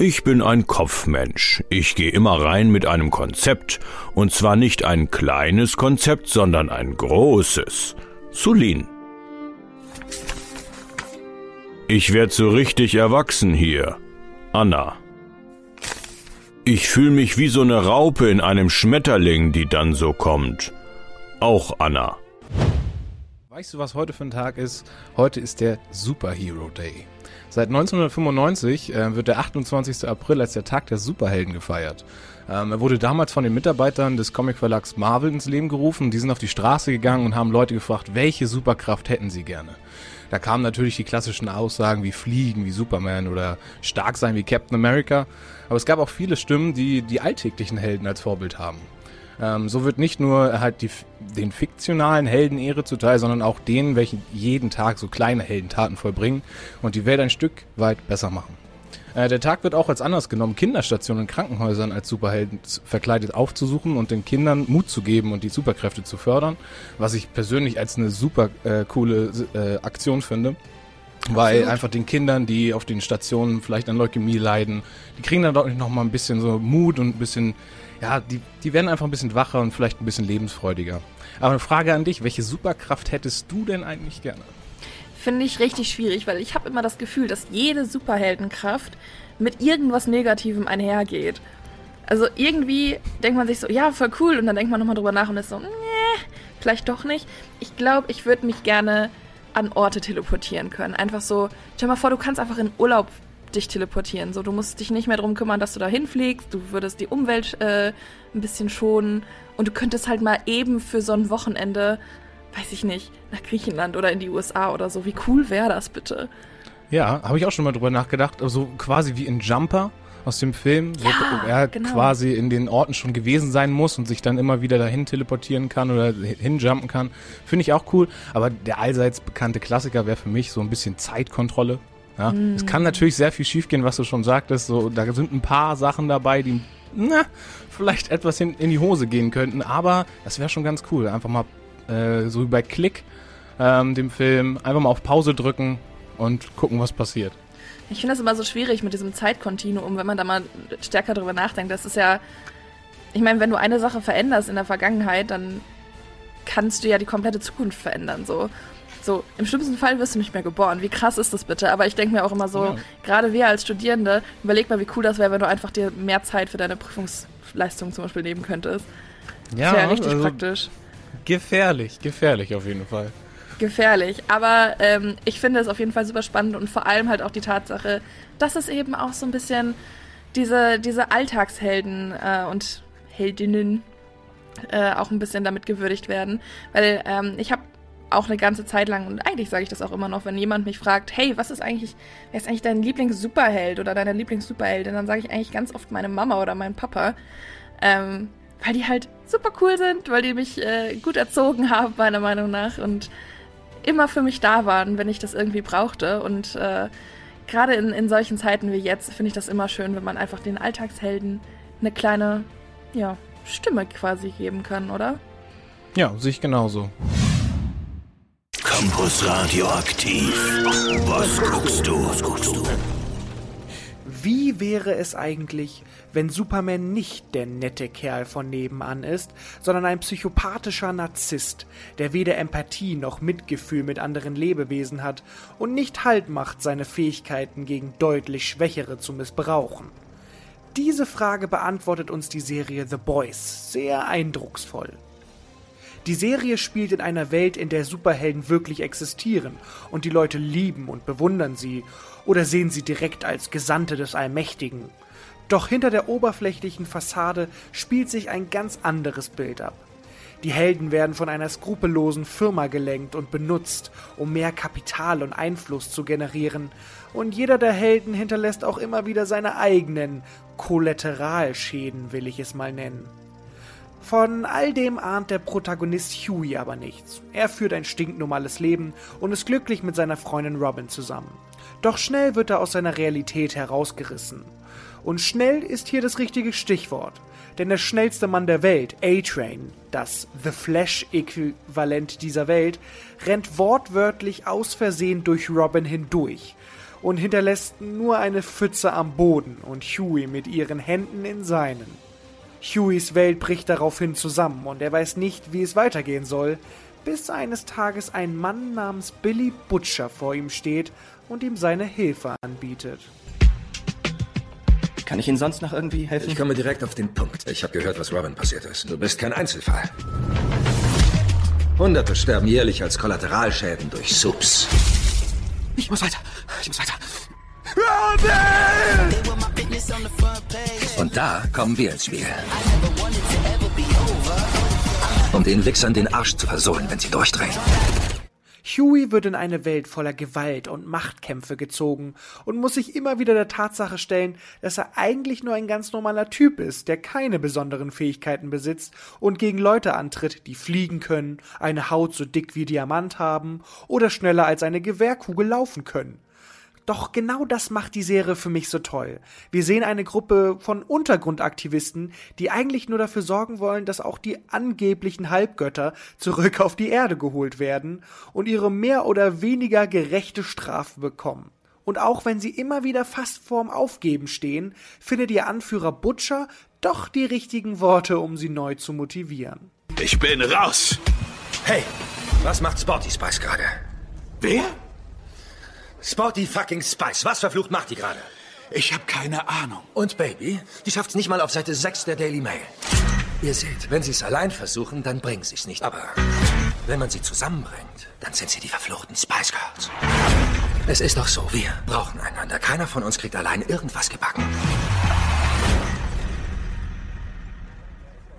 Ich bin ein Kopfmensch. Ich gehe immer rein mit einem Konzept, und zwar nicht ein kleines Konzept, sondern ein großes. Sulin. Ich werd so richtig erwachsen hier. Anna. Ich fühle mich wie so eine Raupe in einem Schmetterling, die dann so kommt. Auch Anna. Weißt du, was heute für ein Tag ist? Heute ist der Superhero Day. Seit 1995 äh, wird der 28. April als der Tag der Superhelden gefeiert. Ähm, er wurde damals von den Mitarbeitern des Comicverlags Marvel ins Leben gerufen. Die sind auf die Straße gegangen und haben Leute gefragt, welche Superkraft hätten sie gerne. Da kamen natürlich die klassischen Aussagen wie Fliegen, wie Superman oder stark sein wie Captain America. Aber es gab auch viele Stimmen, die die alltäglichen Helden als Vorbild haben. Ähm, so wird nicht nur halt die, den fiktionalen Helden Ehre zuteil, sondern auch denen, welche jeden Tag so kleine Heldentaten vollbringen und die Welt ein Stück weit besser machen. Äh, der Tag wird auch als anders genommen, Kinderstationen und Krankenhäusern als Superhelden verkleidet aufzusuchen und den Kindern Mut zu geben und die Superkräfte zu fördern, was ich persönlich als eine super äh, coole äh, Aktion finde. Weil Absolut. einfach den Kindern, die auf den Stationen vielleicht an Leukämie leiden, die kriegen dann deutlich noch mal ein bisschen so Mut und ein bisschen, ja, die, die werden einfach ein bisschen wacher und vielleicht ein bisschen lebensfreudiger. Aber eine Frage an dich, welche Superkraft hättest du denn eigentlich gerne? Finde ich richtig schwierig, weil ich habe immer das Gefühl, dass jede Superheldenkraft mit irgendwas Negativem einhergeht. Also irgendwie denkt man sich so, ja, voll cool, und dann denkt man nochmal drüber nach und ist so, nee, vielleicht doch nicht. Ich glaube, ich würde mich gerne an Orte teleportieren können. Einfach so, stell mal vor, du kannst einfach in Urlaub dich teleportieren. So, du musst dich nicht mehr darum kümmern, dass du da hinfliegst. Du würdest die Umwelt äh, ein bisschen schonen. Und du könntest halt mal eben für so ein Wochenende, weiß ich nicht, nach Griechenland oder in die USA oder so. Wie cool wäre das bitte? Ja, habe ich auch schon mal drüber nachgedacht. Also quasi wie in Jumper aus dem Film, wo Ja, er genau. quasi in den Orten schon gewesen sein muss und sich dann immer wieder dahin teleportieren kann oder hinjumpen kann. Finde ich auch cool. Aber der allseits bekannte Klassiker wäre für mich so ein bisschen Zeitkontrolle. Ja, Mm. Es kann natürlich sehr viel schiefgehen, was du schon sagtest. So, da sind ein paar Sachen dabei, die na, vielleicht etwas in, in die Hose gehen könnten. Aber das wäre schon ganz cool. Einfach mal äh, so wie bei Click, ähm, dem Film, einfach mal auf Pause drücken und gucken, was passiert. Ich finde das immer so schwierig mit diesem Zeitkontinuum, wenn man da mal stärker drüber nachdenkt. Das ist ja, ich meine, wenn du eine Sache veränderst in der Vergangenheit, dann kannst du ja die komplette Zukunft verändern. So, so im schlimmsten Fall wirst du nicht mehr geboren. Wie krass ist das bitte? Aber ich denke mir auch immer so, Ja. gerade wir als Studierende, überleg mal, wie cool das wäre, wenn du einfach dir mehr Zeit für deine Prüfungsleistung zum Beispiel nehmen könntest. das wäre ja richtig also praktisch. Gefährlich, gefährlich auf jeden Fall. gefährlich. Aber ähm, ich finde es auf jeden Fall super spannend und vor allem halt auch die Tatsache, dass es eben auch so ein bisschen diese, diese Alltagshelden äh, und Heldinnen äh, auch ein bisschen damit gewürdigt werden. Weil ähm, ich habe auch eine ganze Zeit lang, und eigentlich sage ich das auch immer noch, wenn jemand mich fragt, hey, was ist eigentlich, wer ist eigentlich dein Lieblings-Superheld oder deine Lieblings-Superheldin, dann sage ich eigentlich ganz oft meine Mama oder mein Papa. Ähm, weil die halt super cool sind, weil die mich äh, gut erzogen haben, meiner Meinung nach, und immer für mich da waren, wenn ich das irgendwie brauchte. Und äh, gerade in, in solchen Zeiten wie jetzt finde ich das immer schön, wenn man einfach den Alltagshelden eine kleine, ja, Stimme quasi geben kann, oder? Ja, sehe ich genauso. Campus Radioaktiv. Was guckst du? Was guckst du? Wie wäre es eigentlich, wenn Superman nicht der nette Kerl von nebenan ist, sondern ein psychopathischer Narzisst, der weder Empathie noch Mitgefühl mit anderen Lebewesen hat und nicht Halt macht, seine Fähigkeiten gegen deutlich Schwächere zu missbrauchen? Diese Frage beantwortet uns die Serie The Boys sehr eindrucksvoll. Die Serie spielt in einer Welt, in der Superhelden wirklich existieren und die Leute lieben und bewundern sie oder sehen sie direkt als Gesandte des Allmächtigen. Doch hinter der oberflächlichen Fassade spielt sich ein ganz anderes Bild ab. Die Helden werden von einer skrupellosen Firma gelenkt und benutzt, um mehr Kapital und Einfluss zu generieren, und jeder der Helden hinterlässt auch immer wieder seine eigenen Kollateralschäden, will ich es mal nennen. Von all dem ahnt der Protagonist Huey aber nichts. Er führt ein stinknormales Leben und ist glücklich mit seiner Freundin Robin zusammen. Doch schnell wird er aus seiner Realität herausgerissen. Und schnell ist hier das richtige Stichwort. Denn der schnellste Mann der Welt, A-Train, das The Flash-Äquivalent dieser Welt, rennt wortwörtlich aus Versehen durch Robin hindurch und hinterlässt nur eine Pfütze am Boden und Huey mit ihren Händen in seinen. Hueys Welt bricht daraufhin zusammen und er weiß nicht, wie es weitergehen soll, bis eines Tages ein Mann namens Billy Butcher vor ihm steht und ihm seine Hilfe anbietet. Kann ich Ihnen sonst noch irgendwie helfen? Ich komme direkt auf den Punkt. Ich habe gehört, was Robin passiert ist. Du bist kein Einzelfall. Hunderte sterben jährlich als Kollateralschäden durch Subs. Ich muss weiter. Ich muss weiter. Und da kommen wir ins Spiel. Um den Wichsern den Arsch zu versohlen, wenn sie durchdrehen. Huey wird in eine Welt voller Gewalt und Machtkämpfe gezogen und muss sich immer wieder der Tatsache stellen, dass er eigentlich nur ein ganz normaler Typ ist, der keine besonderen Fähigkeiten besitzt und gegen Leute antritt, die fliegen können, eine Haut so dick wie Diamant haben oder schneller als eine Gewehrkugel laufen können. Doch genau das macht die Serie für mich so toll. Wir sehen eine Gruppe von Untergrundaktivisten, die eigentlich nur dafür sorgen wollen, dass auch die angeblichen Halbgötter zurück auf die Erde geholt werden und ihre mehr oder weniger gerechte Strafe bekommen. Und auch wenn sie immer wieder fast vorm Aufgeben stehen, findet ihr Anführer Butcher doch die richtigen Worte, um sie neu zu motivieren. Ich bin raus. Hey, was macht Sporty Spice gerade? Wer? Sporty fucking Spice. Was verflucht macht die gerade? Ich habe keine Ahnung. Und Baby, die schafft's nicht mal auf Seite 6 der Daily Mail. Ihr seht, wenn sie es allein versuchen, dann bringen sie es nicht. Aber wenn man sie zusammenbringt, dann sind sie die verfluchten Spice Girls. Es ist doch so, wir brauchen einander. Keiner von uns kriegt allein irgendwas gebacken.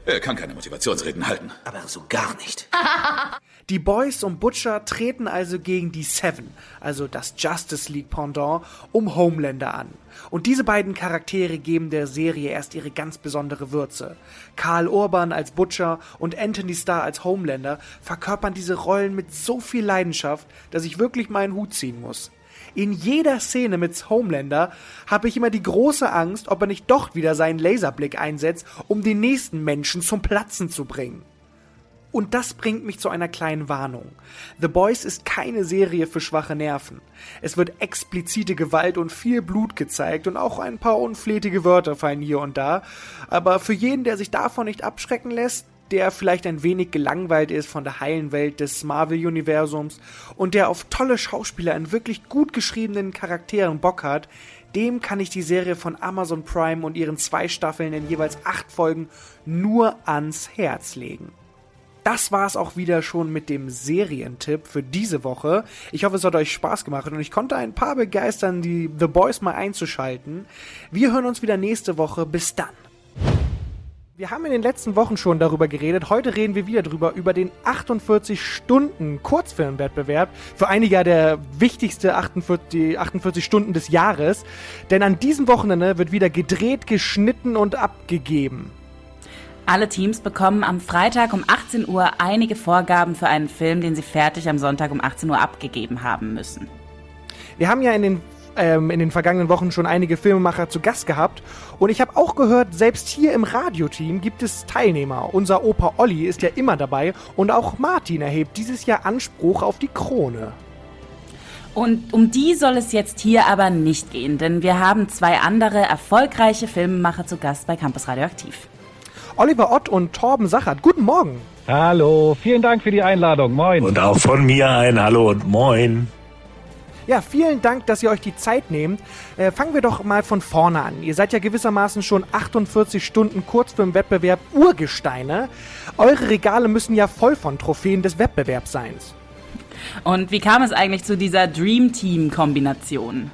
Er kann keine Motivationsreden halten. Aber so gar nicht. Die Boys und Butcher treten also gegen die Seven, also das Justice League Pendant, um Homelander an. Und diese beiden Charaktere geben der Serie erst ihre ganz besondere Würze. Karl Urban als Butcher und Anthony Starr als Homelander verkörpern diese Rollen mit so viel Leidenschaft, dass ich wirklich meinen Hut ziehen muss. In jeder Szene mit Homelander habe ich immer die große Angst, ob er nicht doch wieder seinen Laserblick einsetzt, um den nächsten Menschen zum Platzen zu bringen. Und das bringt mich zu einer kleinen Warnung. The Boys ist keine Serie für schwache Nerven. Es wird explizite Gewalt und viel Blut gezeigt und auch ein paar unflätige Wörter fallen hier und da. Aber für jeden, der sich davon nicht abschrecken lässt, der vielleicht ein wenig gelangweilt ist von der heilen Welt des Marvel-Universums und der auf tolle Schauspieler in wirklich gut geschriebenen Charakteren Bock hat, dem kann ich die Serie von Amazon Prime und ihren zwei Staffeln in jeweils acht Folgen nur ans Herz legen. Das war's auch wieder schon mit dem Serientipp für diese Woche. Ich hoffe, es hat euch Spaß gemacht und ich konnte ein paar begeistern, die The Boys mal einzuschalten. Wir hören uns wieder nächste Woche. Bis dann. Wir haben in den letzten Wochen schon darüber geredet. Heute reden wir wieder drüber, über den 48 Stunden Kurzfilmwettbewerb. Für einige ja der wichtigste 48, 48 Stunden des Jahres. Denn an diesem Wochenende wird wieder gedreht, geschnitten und abgegeben. Alle Teams bekommen am Freitag um 18 Uhr einige Vorgaben für einen Film, den sie fertig am Sonntag um 18 Uhr abgegeben haben müssen. Wir haben ja in den ähm, in den vergangenen Wochen schon einige Filmemacher zu Gast gehabt. Und ich habe auch gehört, selbst hier im Radioteam gibt es Teilnehmer. Unser Opa Olli ist ja immer dabei und auch Martin erhebt dieses Jahr Anspruch auf die Krone. Und um die soll es jetzt hier aber nicht gehen, denn wir haben zwei andere erfolgreiche Filmemacher zu Gast bei Campus Radioaktiv. Oliver Ott und Torben Sachert, guten Morgen. Hallo, vielen Dank für die Einladung. Moin. Und auch von mir ein Hallo und Moin. Ja, vielen Dank, dass ihr euch die Zeit nehmt. Äh, fangen wir doch mal von vorne an. Ihr seid ja gewissermaßen schon 48 Stunden Kurzfilmwettbewerb Urgesteine. Eure Regale müssen ja voll von Trophäen des Wettbewerbs sein. Und wie kam es eigentlich zu dieser Dream Team Kombination?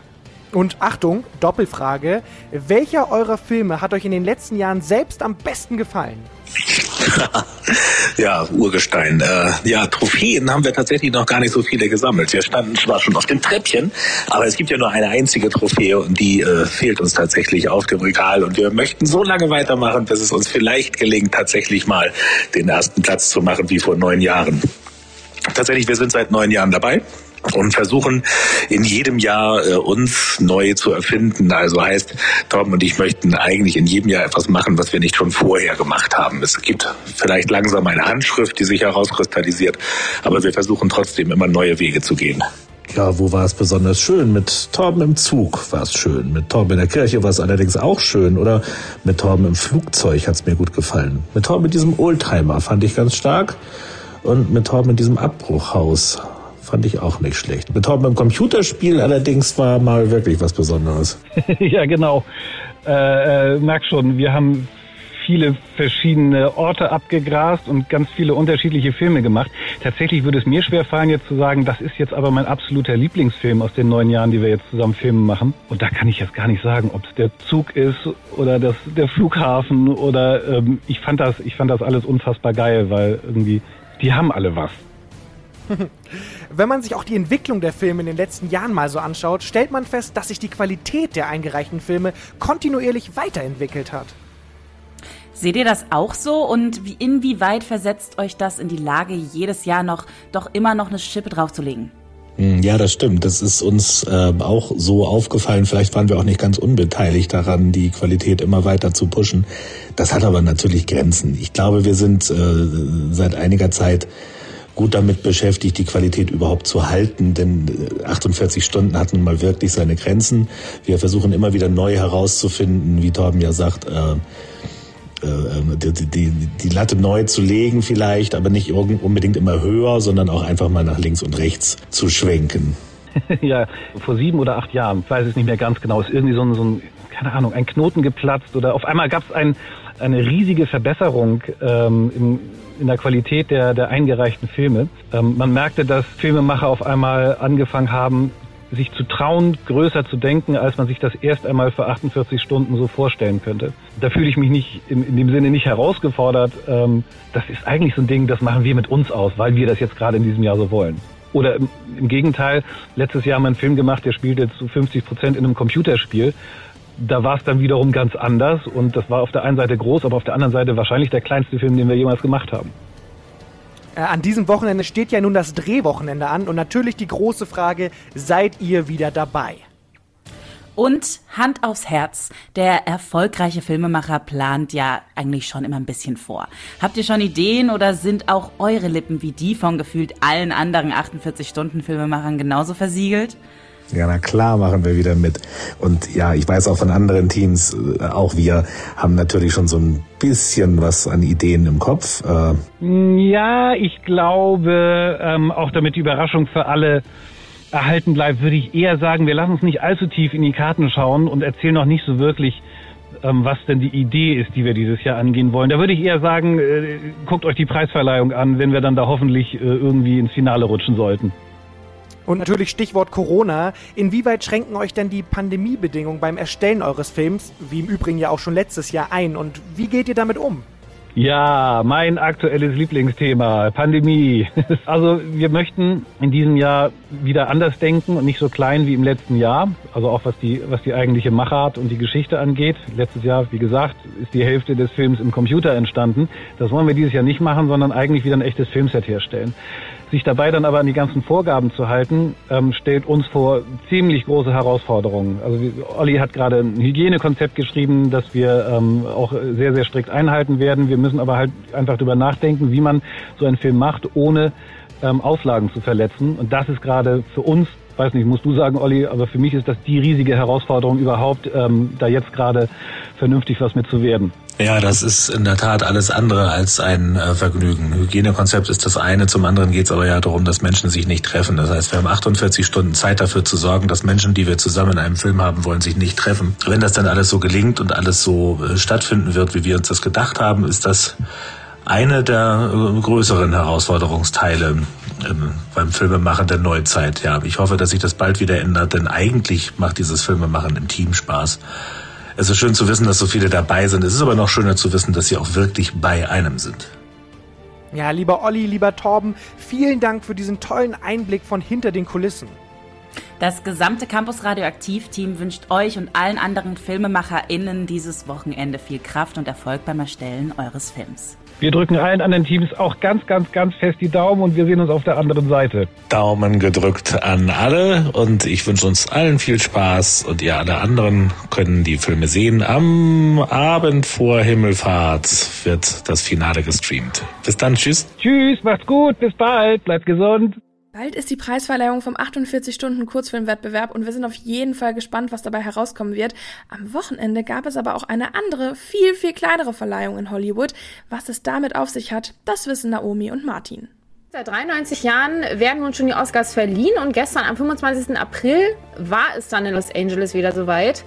Und Achtung, Doppelfrage. Welcher eurer Filme hat euch in den letzten Jahren selbst am besten gefallen? ja, Urgestein. Äh, ja, Trophäen haben wir tatsächlich noch gar nicht so viele gesammelt. Wir standen zwar schon auf dem Treppchen, aber es gibt ja nur eine einzige Trophäe und die äh, fehlt uns tatsächlich auf dem Regal. Und wir möchten so lange weitermachen, bis es uns vielleicht gelingt, tatsächlich mal den ersten Platz zu machen wie vor neun Jahren. Tatsächlich, wir sind seit neun Jahren dabei und versuchen in jedem Jahr äh, uns neu zu erfinden. Also heißt, Torben und ich möchten eigentlich in jedem Jahr etwas machen, was wir nicht schon vorher gemacht haben. Es gibt vielleicht langsam eine Handschrift, die sich herauskristallisiert, aber wir versuchen trotzdem immer neue Wege zu gehen. Ja, wo war es besonders schön? Mit Torben im Zug war es schön. Mit Torben in der Kirche war es allerdings auch schön. Oder mit Torben im Flugzeug hat es mir gut gefallen. Mit Torben mit diesem Oldtimer fand ich ganz stark. Und mit Torben in diesem Abbruchhaus fand ich auch nicht schlecht. Mit Torben im Computerspiel allerdings war mal wirklich was Besonderes. ja, genau. Äh, äh, merk schon, wir haben viele verschiedene Orte abgegrast und ganz viele unterschiedliche Filme gemacht. Tatsächlich würde es mir schwer fallen, jetzt zu sagen, das ist jetzt aber mein absoluter Lieblingsfilm aus den neun Jahren, die wir jetzt zusammen Filme machen. Und da kann ich jetzt gar nicht sagen, ob es der Zug ist oder das, der Flughafen oder ähm, ich fand das, ich fand das alles unfassbar geil, weil irgendwie die haben alle was. Wenn man sich auch die Entwicklung der Filme in den letzten Jahren mal so anschaut, stellt man fest, dass sich die Qualität der eingereichten Filme kontinuierlich weiterentwickelt hat. Seht ihr das auch so und wie, inwieweit versetzt euch das in die Lage, jedes Jahr noch doch immer noch eine Schippe draufzulegen? Hm, Ja, das stimmt. Das ist uns äh, auch so aufgefallen. Vielleicht waren wir auch nicht ganz unbeteiligt daran, die Qualität immer weiter zu pushen. Das hat aber natürlich Grenzen. Ich glaube, wir sind äh, seit einiger Zeit gut damit beschäftigt, die Qualität überhaupt zu halten, denn äh, 48 Stunden hat nun mal wirklich seine Grenzen. Wir versuchen immer wieder neu herauszufinden, wie Torben ja sagt, äh, äh, die, die, die Latte neu zu legen vielleicht, aber nicht unbedingt immer höher, sondern auch einfach mal nach links und rechts zu schwenken. ja, vor sieben oder acht Jahren, ich weiß es nicht mehr ganz genau, ist irgendwie so ein, so ein keine Ahnung, ein Knoten geplatzt oder auf einmal gab es ein, eine riesige Verbesserung ähm, im, in der Qualität der, der eingereichten Filme. Ähm, man merkte, dass Filmemacher auf einmal angefangen haben, sich zu trauen, größer zu denken, als man sich das erst einmal für 48 Stunden so vorstellen könnte. Da fühle ich mich nicht in, in dem Sinne nicht herausgefordert. Ähm, das ist eigentlich so ein Ding, das machen wir mit uns aus, weil wir das jetzt gerade in diesem Jahr so wollen. Oder im, im Gegenteil, letztes Jahr haben wir einen Film gemacht, der spielte zu 50 Prozent in einem Computerspiel. Da war es dann wiederum ganz anders und das war auf der einen Seite groß, aber auf der anderen Seite wahrscheinlich der kleinste Film, den wir jemals gemacht haben. Äh, an diesem Wochenende steht ja nun das Drehwochenende an und natürlich die große Frage, seid ihr wieder dabei? Und Hand aufs Herz, der erfolgreiche Filmemacher plant ja eigentlich schon immer ein bisschen vor. Habt ihr schon Ideen oder sind auch eure Lippen wie die von gefühlt allen anderen 48-Stunden-Filmemachern genauso versiegelt? Ja, na klar machen wir wieder mit. Und ja, ich weiß auch von anderen Teams, äh, auch wir haben natürlich schon so ein bisschen was an Ideen im Kopf. Äh, Ja, ich glaube, ähm, auch damit die Überraschung für alle erhalten bleibt, würde ich eher sagen, wir lassen uns nicht allzu tief in die Karten schauen und erzählen noch nicht so wirklich, ähm, was denn die Idee ist, die wir dieses Jahr angehen wollen. Da würde ich eher sagen, äh, guckt euch die Preisverleihung an, wenn wir dann da hoffentlich irgendwie ins Finale rutschen sollten. Und natürlich Stichwort Corona. Inwieweit schränken euch denn die Pandemiebedingungen beim Erstellen eures Films, wie im Übrigen ja auch schon letztes Jahr, ein? Und wie geht ihr damit um? Ja, mein aktuelles Lieblingsthema, Pandemie. Also wir möchten in diesem Jahr wieder anders denken und nicht so klein wie im letzten Jahr. Also auch was die, was die eigentliche Machart und die Geschichte angeht. Letztes Jahr, wie gesagt, ist die Hälfte des Films im Computer entstanden. Das wollen wir dieses Jahr nicht machen, sondern eigentlich wieder ein echtes Filmset herstellen. Sich dabei dann aber an die ganzen Vorgaben zu halten, ähm, stellt uns vor ziemlich große Herausforderungen. Also Olli hat gerade ein Hygienekonzept geschrieben, das wir ähm, auch sehr, sehr strikt einhalten werden. Wir müssen aber halt einfach drüber nachdenken, wie man so einen Film macht, ohne ähm, Auflagen zu verletzen. Und das ist gerade für uns, weiß nicht, musst du sagen, Olli, aber für mich ist das die riesige Herausforderung überhaupt, ähm, da jetzt gerade vernünftig was mit zu werden. Ja, das ist in der Tat alles andere als ein äh, Vergnügen. Hygienekonzept ist das eine, zum anderen geht es aber ja darum, dass Menschen sich nicht treffen. Das heißt, wir haben 48 Stunden Zeit dafür zu sorgen, dass Menschen, die wir zusammen in einem Film haben wollen, sich nicht treffen. Wenn das dann alles so gelingt und alles so äh, stattfinden wird, wie wir uns das gedacht haben, ist das eine der äh, größeren Herausforderungsteile ähm, beim Filmemachen der Neuzeit. Ja, ich hoffe, dass sich das bald wieder ändert, denn eigentlich macht dieses Filmemachen im Team Spaß. Es ist schön zu wissen, dass so viele dabei sind. Es ist aber noch schöner zu wissen, dass sie auch wirklich bei einem sind. Ja, lieber Olli, lieber Torben, vielen Dank für diesen tollen Einblick von hinter den Kulissen. Das gesamte Campus Radioaktiv-Team wünscht euch und allen anderen FilmemacherInnen dieses Wochenende viel Kraft und Erfolg beim Erstellen eures Films. Wir drücken allen anderen Teams auch ganz, ganz, ganz fest die Daumen und wir sehen uns auf der anderen Seite. Daumen gedrückt an alle und ich wünsche uns allen viel Spaß und ihr alle anderen können die Filme sehen. Am Abend vor Himmelfahrt wird das Finale gestreamt. Bis dann, tschüss. Tschüss, macht's gut, bis bald, bleibt gesund. Bald ist die Preisverleihung vom 48-Stunden-Kurzfilmwettbewerb und wir sind auf jeden Fall gespannt, was dabei herauskommen wird. Am Wochenende gab es aber auch eine andere, viel, viel kleinere Verleihung in Hollywood. Was es damit auf sich hat, das wissen Naomi und Martin. Seit 93 Jahren werden nun schon die Oscars verliehen und gestern am 25. April war es dann in Los Angeles wieder soweit.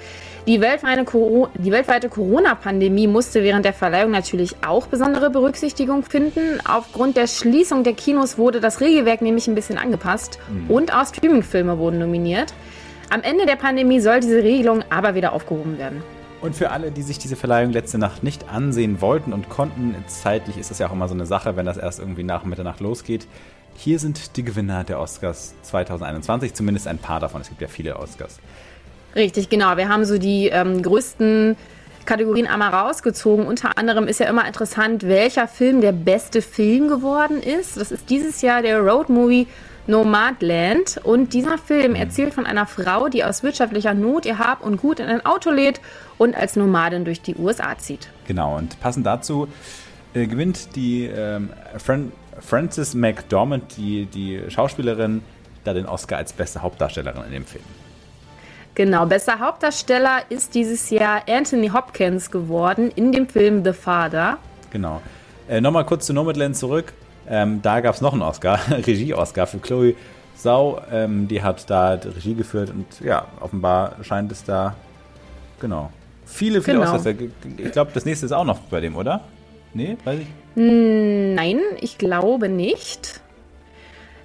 Die weltweite, Corona-Pandemie musste während der Verleihung natürlich auch besondere Berücksichtigung finden. Aufgrund der Schließung der Kinos wurde das Regelwerk nämlich ein bisschen angepasst Mhm. und auch Streaming-Filme wurden nominiert. Am Ende der Pandemie soll diese Regelung aber wieder aufgehoben werden. Und für alle, die sich diese Verleihung letzte Nacht nicht ansehen wollten und konnten, zeitlich ist das ja auch immer so eine Sache, wenn das erst irgendwie nach Mitternacht losgeht. Hier sind die Gewinner der Oscars 2021, zumindest ein paar davon. Es gibt ja viele Oscars. Richtig, genau. Wir haben so die ähm, größten Kategorien einmal rausgezogen. Unter anderem ist ja immer interessant, welcher Film der beste Film geworden ist. Das ist dieses Jahr der Road Movie Nomadland. Und dieser Film erzählt von einer Frau, die aus wirtschaftlicher Not ihr Hab und Gut in ein Auto lädt und als Nomadin durch die USA zieht. Genau, und passend dazu äh, gewinnt die ähm, Fran Frances McDormand, die, die Schauspielerin, da den Oscar als beste Hauptdarstellerin in dem Film. Genau, bester Hauptdarsteller ist dieses Jahr Anthony Hopkins geworden in dem Film The Father. Genau. Äh, Nochmal kurz zu Nomadland zurück. Ähm, da gab es noch einen Oscar, Regie-Oscar für Chloe Sau. Ähm, die hat da die Regie geführt und ja, offenbar scheint es da, genau, viele, viele Genau. Oscars. Ich glaube, das nächste ist auch noch bei dem, oder? Nee, weiß ich. Nein, ich glaube nicht.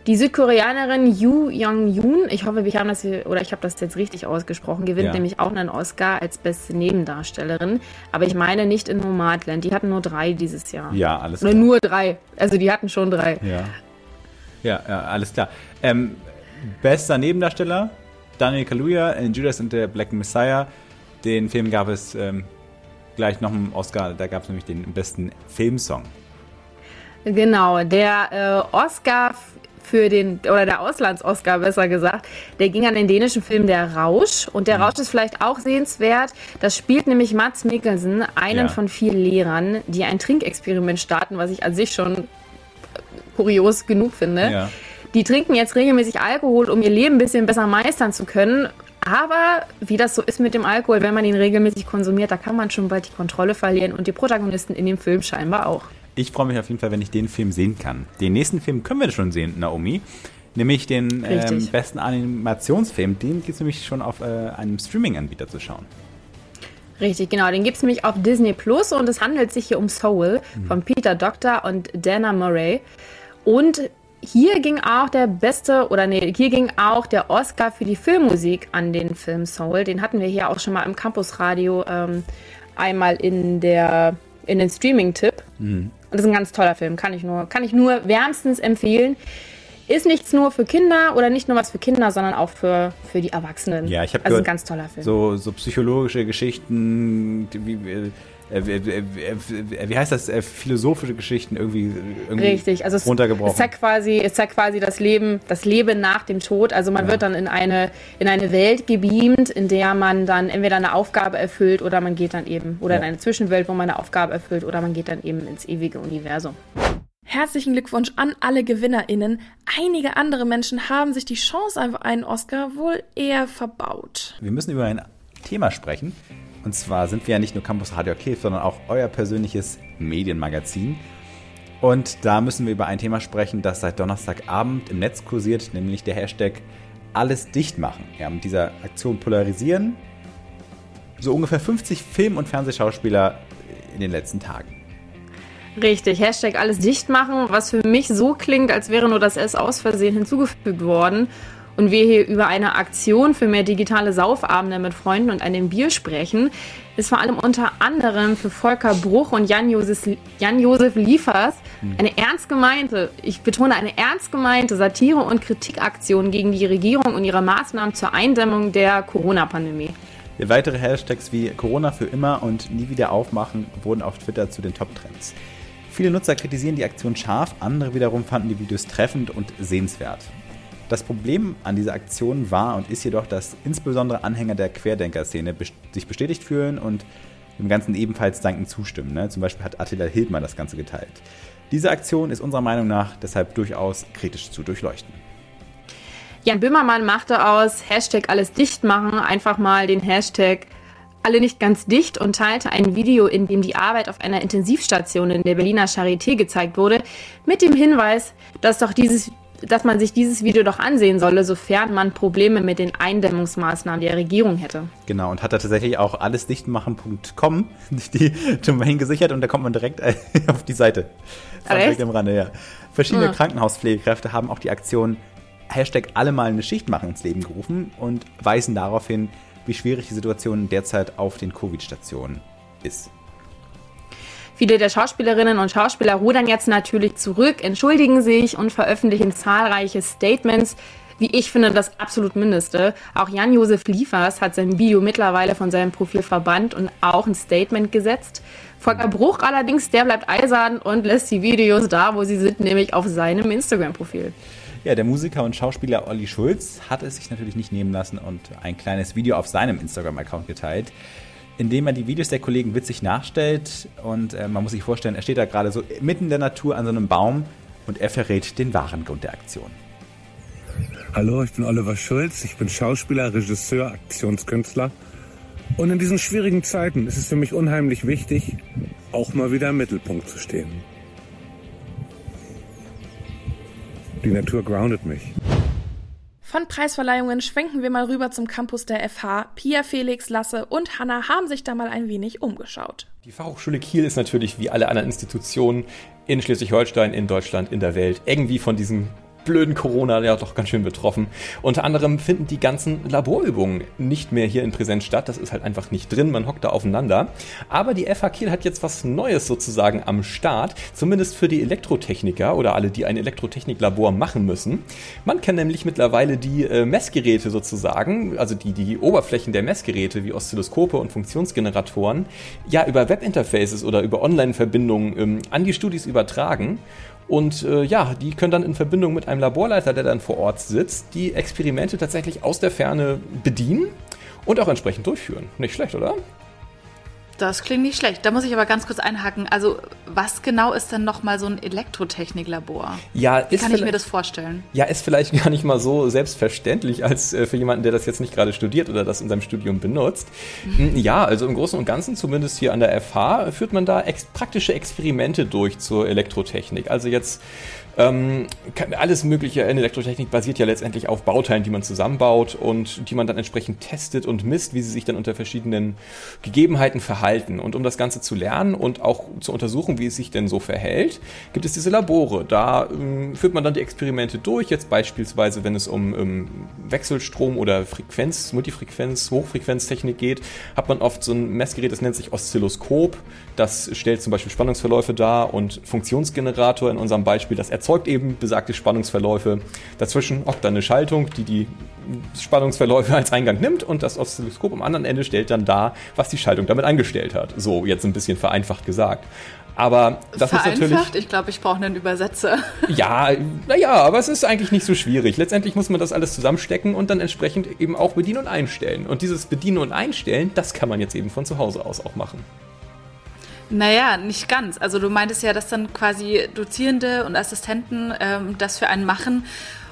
Die Südkoreanerin Yoo Young-yoon, ich hoffe, wir haben das hier, oder ich habe das jetzt richtig ausgesprochen, gewinnt Ja. nämlich auch einen Oscar als beste Nebendarstellerin. Aber ich meine nicht in Nomadland. Die hatten nur drei dieses Jahr. Ja, alles Oder klar. nur drei. Also die hatten schon drei. Ja. Ja, ja alles klar. Ähm, bester Nebendarsteller, Daniel Kaluuya in Judas and the Black Messiah. Den Film gab es ähm, gleich noch einen Oscar, da gab es nämlich den besten Filmsong. Genau, der äh, Oscar für den, oder der Auslands-Oscar besser gesagt, der ging an den dänischen Film Der Rausch. Und der Rausch ist vielleicht auch sehenswert. Das spielt nämlich Mats Mikkelsen, einen Ja. von vier Lehrern, die ein Trinkexperiment starten, was ich an sich schon äh, kurios genug finde. Ja. Die trinken jetzt regelmäßig Alkohol, um ihr Leben ein bisschen besser meistern zu können. Aber wie das so ist mit dem Alkohol, wenn man ihn regelmäßig konsumiert, da kann man schon bald die Kontrolle verlieren und die Protagonisten in dem Film scheinbar auch. Ich freue mich auf jeden Fall, wenn ich den Film sehen kann. Den nächsten Film können wir schon sehen, Naomi. Nämlich den ähm, besten Animationsfilm. Den gibt es nämlich schon auf äh, einem Streaming-Anbieter zu schauen. Richtig, genau. Den gibt es nämlich auf Disney Plus und es handelt sich hier um Soul von Peter Doctor und Dana Murray. Und hier ging auch der beste, oder nee, hier ging auch der Oscar für die Filmmusik an den Film Soul. Den hatten wir hier auch schon mal im Campusradio ähm, einmal in der in den Streaming-Tipp. Und das ist ein ganz toller Film, kann ich nur, kann ich nur wärmstens empfehlen. Ist nichts nur für Kinder oder nicht nur was für Kinder, sondern auch für, für die Erwachsenen. Ja, ich habe also gehört, ein ganz toller Film. So, so psychologische Geschichten, die- wie, äh, wie heißt das, äh, philosophische Geschichten irgendwie, irgendwie Richtig, also es, es runtergebrochen. zeigt quasi, es zeigt quasi das Leben, das Leben nach dem Tod. Also man wird dann in eine, in eine Welt gebeamt, in der man dann entweder eine Aufgabe erfüllt oder man geht dann eben, oder in Ja. eine Zwischenwelt, wo man eine Aufgabe erfüllt oder man geht dann eben ins ewige Universum. Herzlichen Glückwunsch an alle GewinnerInnen. Einige andere Menschen haben sich die Chance auf einen Oscar wohl eher verbaut. Wir müssen über ein Thema sprechen. Und zwar sind wir ja nicht nur Campus Radio Archiv, sondern auch euer persönliches Medienmagazin. Und da müssen wir über ein Thema sprechen, das seit Donnerstagabend im Netz kursiert, nämlich der Hashtag alles dicht machen. Ja, mit dieser Aktion polarisieren so ungefähr 50 Film- und Fernsehschauspieler in den letzten Tagen. Richtig, Hashtag alles dicht machen, was für mich so klingt, als wäre nur das S aus Versehen hinzugefügt worden. Und wir hier über eine Aktion für mehr digitale Saufabende mit Freunden und einem Bier sprechen, ist vor allem unter anderem für Volker Bruch und Jan-Josef Jan -Josef Liefers eine ernst gemeinte, ich betone eine ernst gemeinte Satire- und Kritikaktion gegen die Regierung und ihre Maßnahmen zur Eindämmung der Corona-Pandemie. Weitere Hashtags wie Corona für immer und nie wieder aufmachen wurden auf Twitter zu den Top-Trends. Viele Nutzer kritisieren die Aktion scharf, andere wiederum fanden die Videos treffend und sehenswert. Das Problem an dieser Aktion war und ist jedoch, dass insbesondere Anhänger der Querdenker-Szene sich bestätigt fühlen und dem Ganzen ebenfalls dankend zustimmen. Ne? Zum Beispiel hat Attila Hildmann das Ganze geteilt. Diese Aktion ist unserer Meinung nach deshalb durchaus kritisch zu durchleuchten. Jan Böhmermann machte aus Hashtag alles dicht machen einfach mal den Hashtag alle nicht ganz dicht und teilte ein Video, in dem die Arbeit auf einer Intensivstation in der Berliner Charité gezeigt wurde, mit dem Hinweis, dass doch dieses dass man sich dieses Video doch ansehen solle, sofern man Probleme mit den Eindämmungsmaßnahmen der Regierung hätte. Genau, und hat da tatsächlich auch allesdichtmachen.com die Domain gesichert und da kommt man direkt auf die Seite. Fact am Rande, ja. Verschiedene Ah. Krankenhauspflegekräfte haben auch die Aktion Hashtag alle mal eine Schicht machen ins Leben gerufen und weisen darauf hin, wie schwierig die Situation derzeit auf den Covid-Stationen ist. Viele der Schauspielerinnen und Schauspieler rudern jetzt natürlich zurück, entschuldigen sich und veröffentlichen zahlreiche Statements. Wie ich finde, das absolut Mindeste. Auch Jan-Josef Liefers hat sein Video mittlerweile von seinem Profil verbannt und auch ein Statement gesetzt. Volker Bruch allerdings, der bleibt eisern und lässt die Videos da, wo sie sind, nämlich auf seinem Instagram-Profil. Ja, der Musiker und Schauspieler Olli Schulz hat es sich natürlich nicht nehmen lassen und ein kleines Video auf seinem Instagram-Account geteilt, in dem er die Videos der Kollegen witzig nachstellt. Und äh, man muss sich vorstellen, er steht da gerade so mitten in der Natur an so einem Baum und er verrät den wahren Grund der Aktion. Hallo, ich bin Oliver Schulz. Ich bin Schauspieler, Regisseur, Aktionskünstler. Und in diesen schwierigen Zeiten ist es für mich unheimlich wichtig, auch mal wieder im Mittelpunkt zu stehen. Die Natur groundet mich. Von Preisverleihungen schwenken wir mal rüber zum Campus der FH. Pia, Felix, Lasse und Hanna haben sich da mal ein wenig umgeschaut. Die Fachhochschule Kiel ist natürlich wie alle anderen Institutionen in Schleswig-Holstein, in Deutschland, in der Welt irgendwie von diesen blöden Corona ja doch ganz schön betroffen. Unter anderem finden die ganzen Laborübungen nicht mehr hier in Präsenz statt. Das ist halt einfach nicht drin. Man hockt da aufeinander. Aber die FH Kiel hat jetzt was Neues sozusagen am Start. Zumindest für die Elektrotechniker oder alle, die ein Elektrotechniklabor machen müssen. Man kann nämlich mittlerweile die äh, Messgeräte sozusagen, also die, die Oberflächen der Messgeräte wie Oszilloskope und Funktionsgeneratoren, ja über Webinterfaces oder über Online-Verbindungen ähm, an die Studis übertragen. Und äh, ja, die können dann in Verbindung mit einem Laborleiter, der dann vor Ort sitzt, die Experimente tatsächlich aus der Ferne bedienen und auch entsprechend durchführen. Nicht schlecht, oder? Das klingt nicht schlecht. Da muss ich aber ganz kurz einhaken. Also, was genau ist denn nochmal so ein Elektrotechniklabor? Ja, Wie kann ich mir das vorstellen? Ja, ist vielleicht gar nicht mal so selbstverständlich als äh, für jemanden, der das jetzt nicht gerade studiert oder das in seinem Studium benutzt. Mhm. Ja, also im Großen und Ganzen, zumindest hier an der FH, führt man da ex praktische Experimente durch zur Elektrotechnik. Also jetzt ähm, alles Mögliche in Elektrotechnik basiert ja letztendlich auf Bauteilen, die man zusammenbaut und die man dann entsprechend testet und misst, wie sie sich dann unter verschiedenen Gegebenheiten verhalten. Und um das Ganze zu lernen und auch zu untersuchen, wie es sich denn so verhält, gibt es diese Labore. Da ähm, führt man dann die Experimente durch. Jetzt beispielsweise, wenn es um ähm, Wechselstrom oder Frequenz, Multifrequenz, Hochfrequenztechnik geht, hat man oft so ein Messgerät, das nennt sich Oszilloskop. Das stellt zum Beispiel Spannungsverläufe dar und Funktionsgenerator in unserem Beispiel, das erzeugt eben besagte Spannungsverläufe. Dazwischen hockt dann eine Schaltung, die die Spannungsverläufe als Eingang nimmt und das Oszilloskop am anderen Ende stellt dann dar, was die Schaltung damit eingestellt hat. So, jetzt ein bisschen vereinfacht gesagt. Aber das ist natürlich. Ich glaube, ich brauche einen Übersetzer. Ja, naja, aber es ist eigentlich nicht so schwierig. Letztendlich muss man das alles zusammenstecken und dann entsprechend eben auch bedienen und einstellen. Und dieses Bedienen und Einstellen, das kann man jetzt eben von zu Hause aus auch machen. Naja, nicht ganz. Also du meintest ja, dass dann quasi Dozierende und Assistenten ähm, das für einen machen.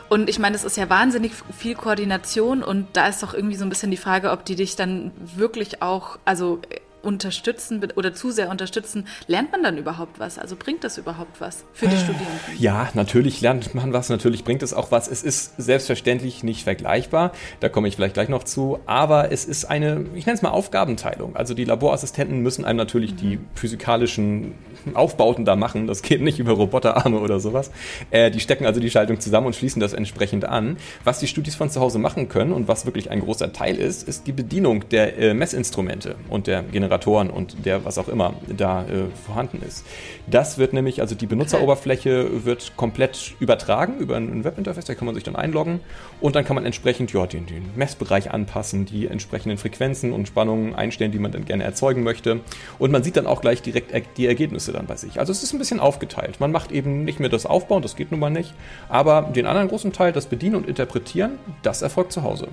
Und ich meine, es ist ja wahnsinnig viel Koordination und da ist doch irgendwie so ein bisschen die Frage, ob die dich dann wirklich auch, also unterstützen oder zu sehr unterstützen, lernt man dann überhaupt was? Also bringt das überhaupt was für die Studierenden? Ja, natürlich lernt man was, natürlich bringt es auch was. Es ist selbstverständlich nicht vergleichbar, da komme ich vielleicht gleich noch zu, aber es ist eine, ich nenne es mal Aufgabenteilung. Also die Laborassistenten müssen einem natürlich mhm. die physikalischen Aufbauten da machen, das geht nicht über Roboterarme oder sowas. Äh, die stecken also die Schaltung zusammen und schließen das entsprechend an. Was die Studis von zu Hause machen können und was wirklich ein großer Teil ist, ist die Bedienung der äh, Messinstrumente und der Generatoren Generatoren und der was auch immer da äh, vorhanden ist. Das wird nämlich, also die Benutzeroberfläche wird komplett übertragen über ein Webinterface, da kann man sich dann einloggen und dann kann man entsprechend ja, den, den Messbereich anpassen, die entsprechenden Frequenzen und Spannungen einstellen, die man dann gerne erzeugen möchte. Und man sieht dann auch gleich direkt die Ergebnisse dann bei sich. Also es ist ein bisschen aufgeteilt. Man macht eben nicht mehr das Aufbauen, das geht nun mal nicht, aber den anderen großen Teil, das Bedienen und Interpretieren, das erfolgt zu Hause.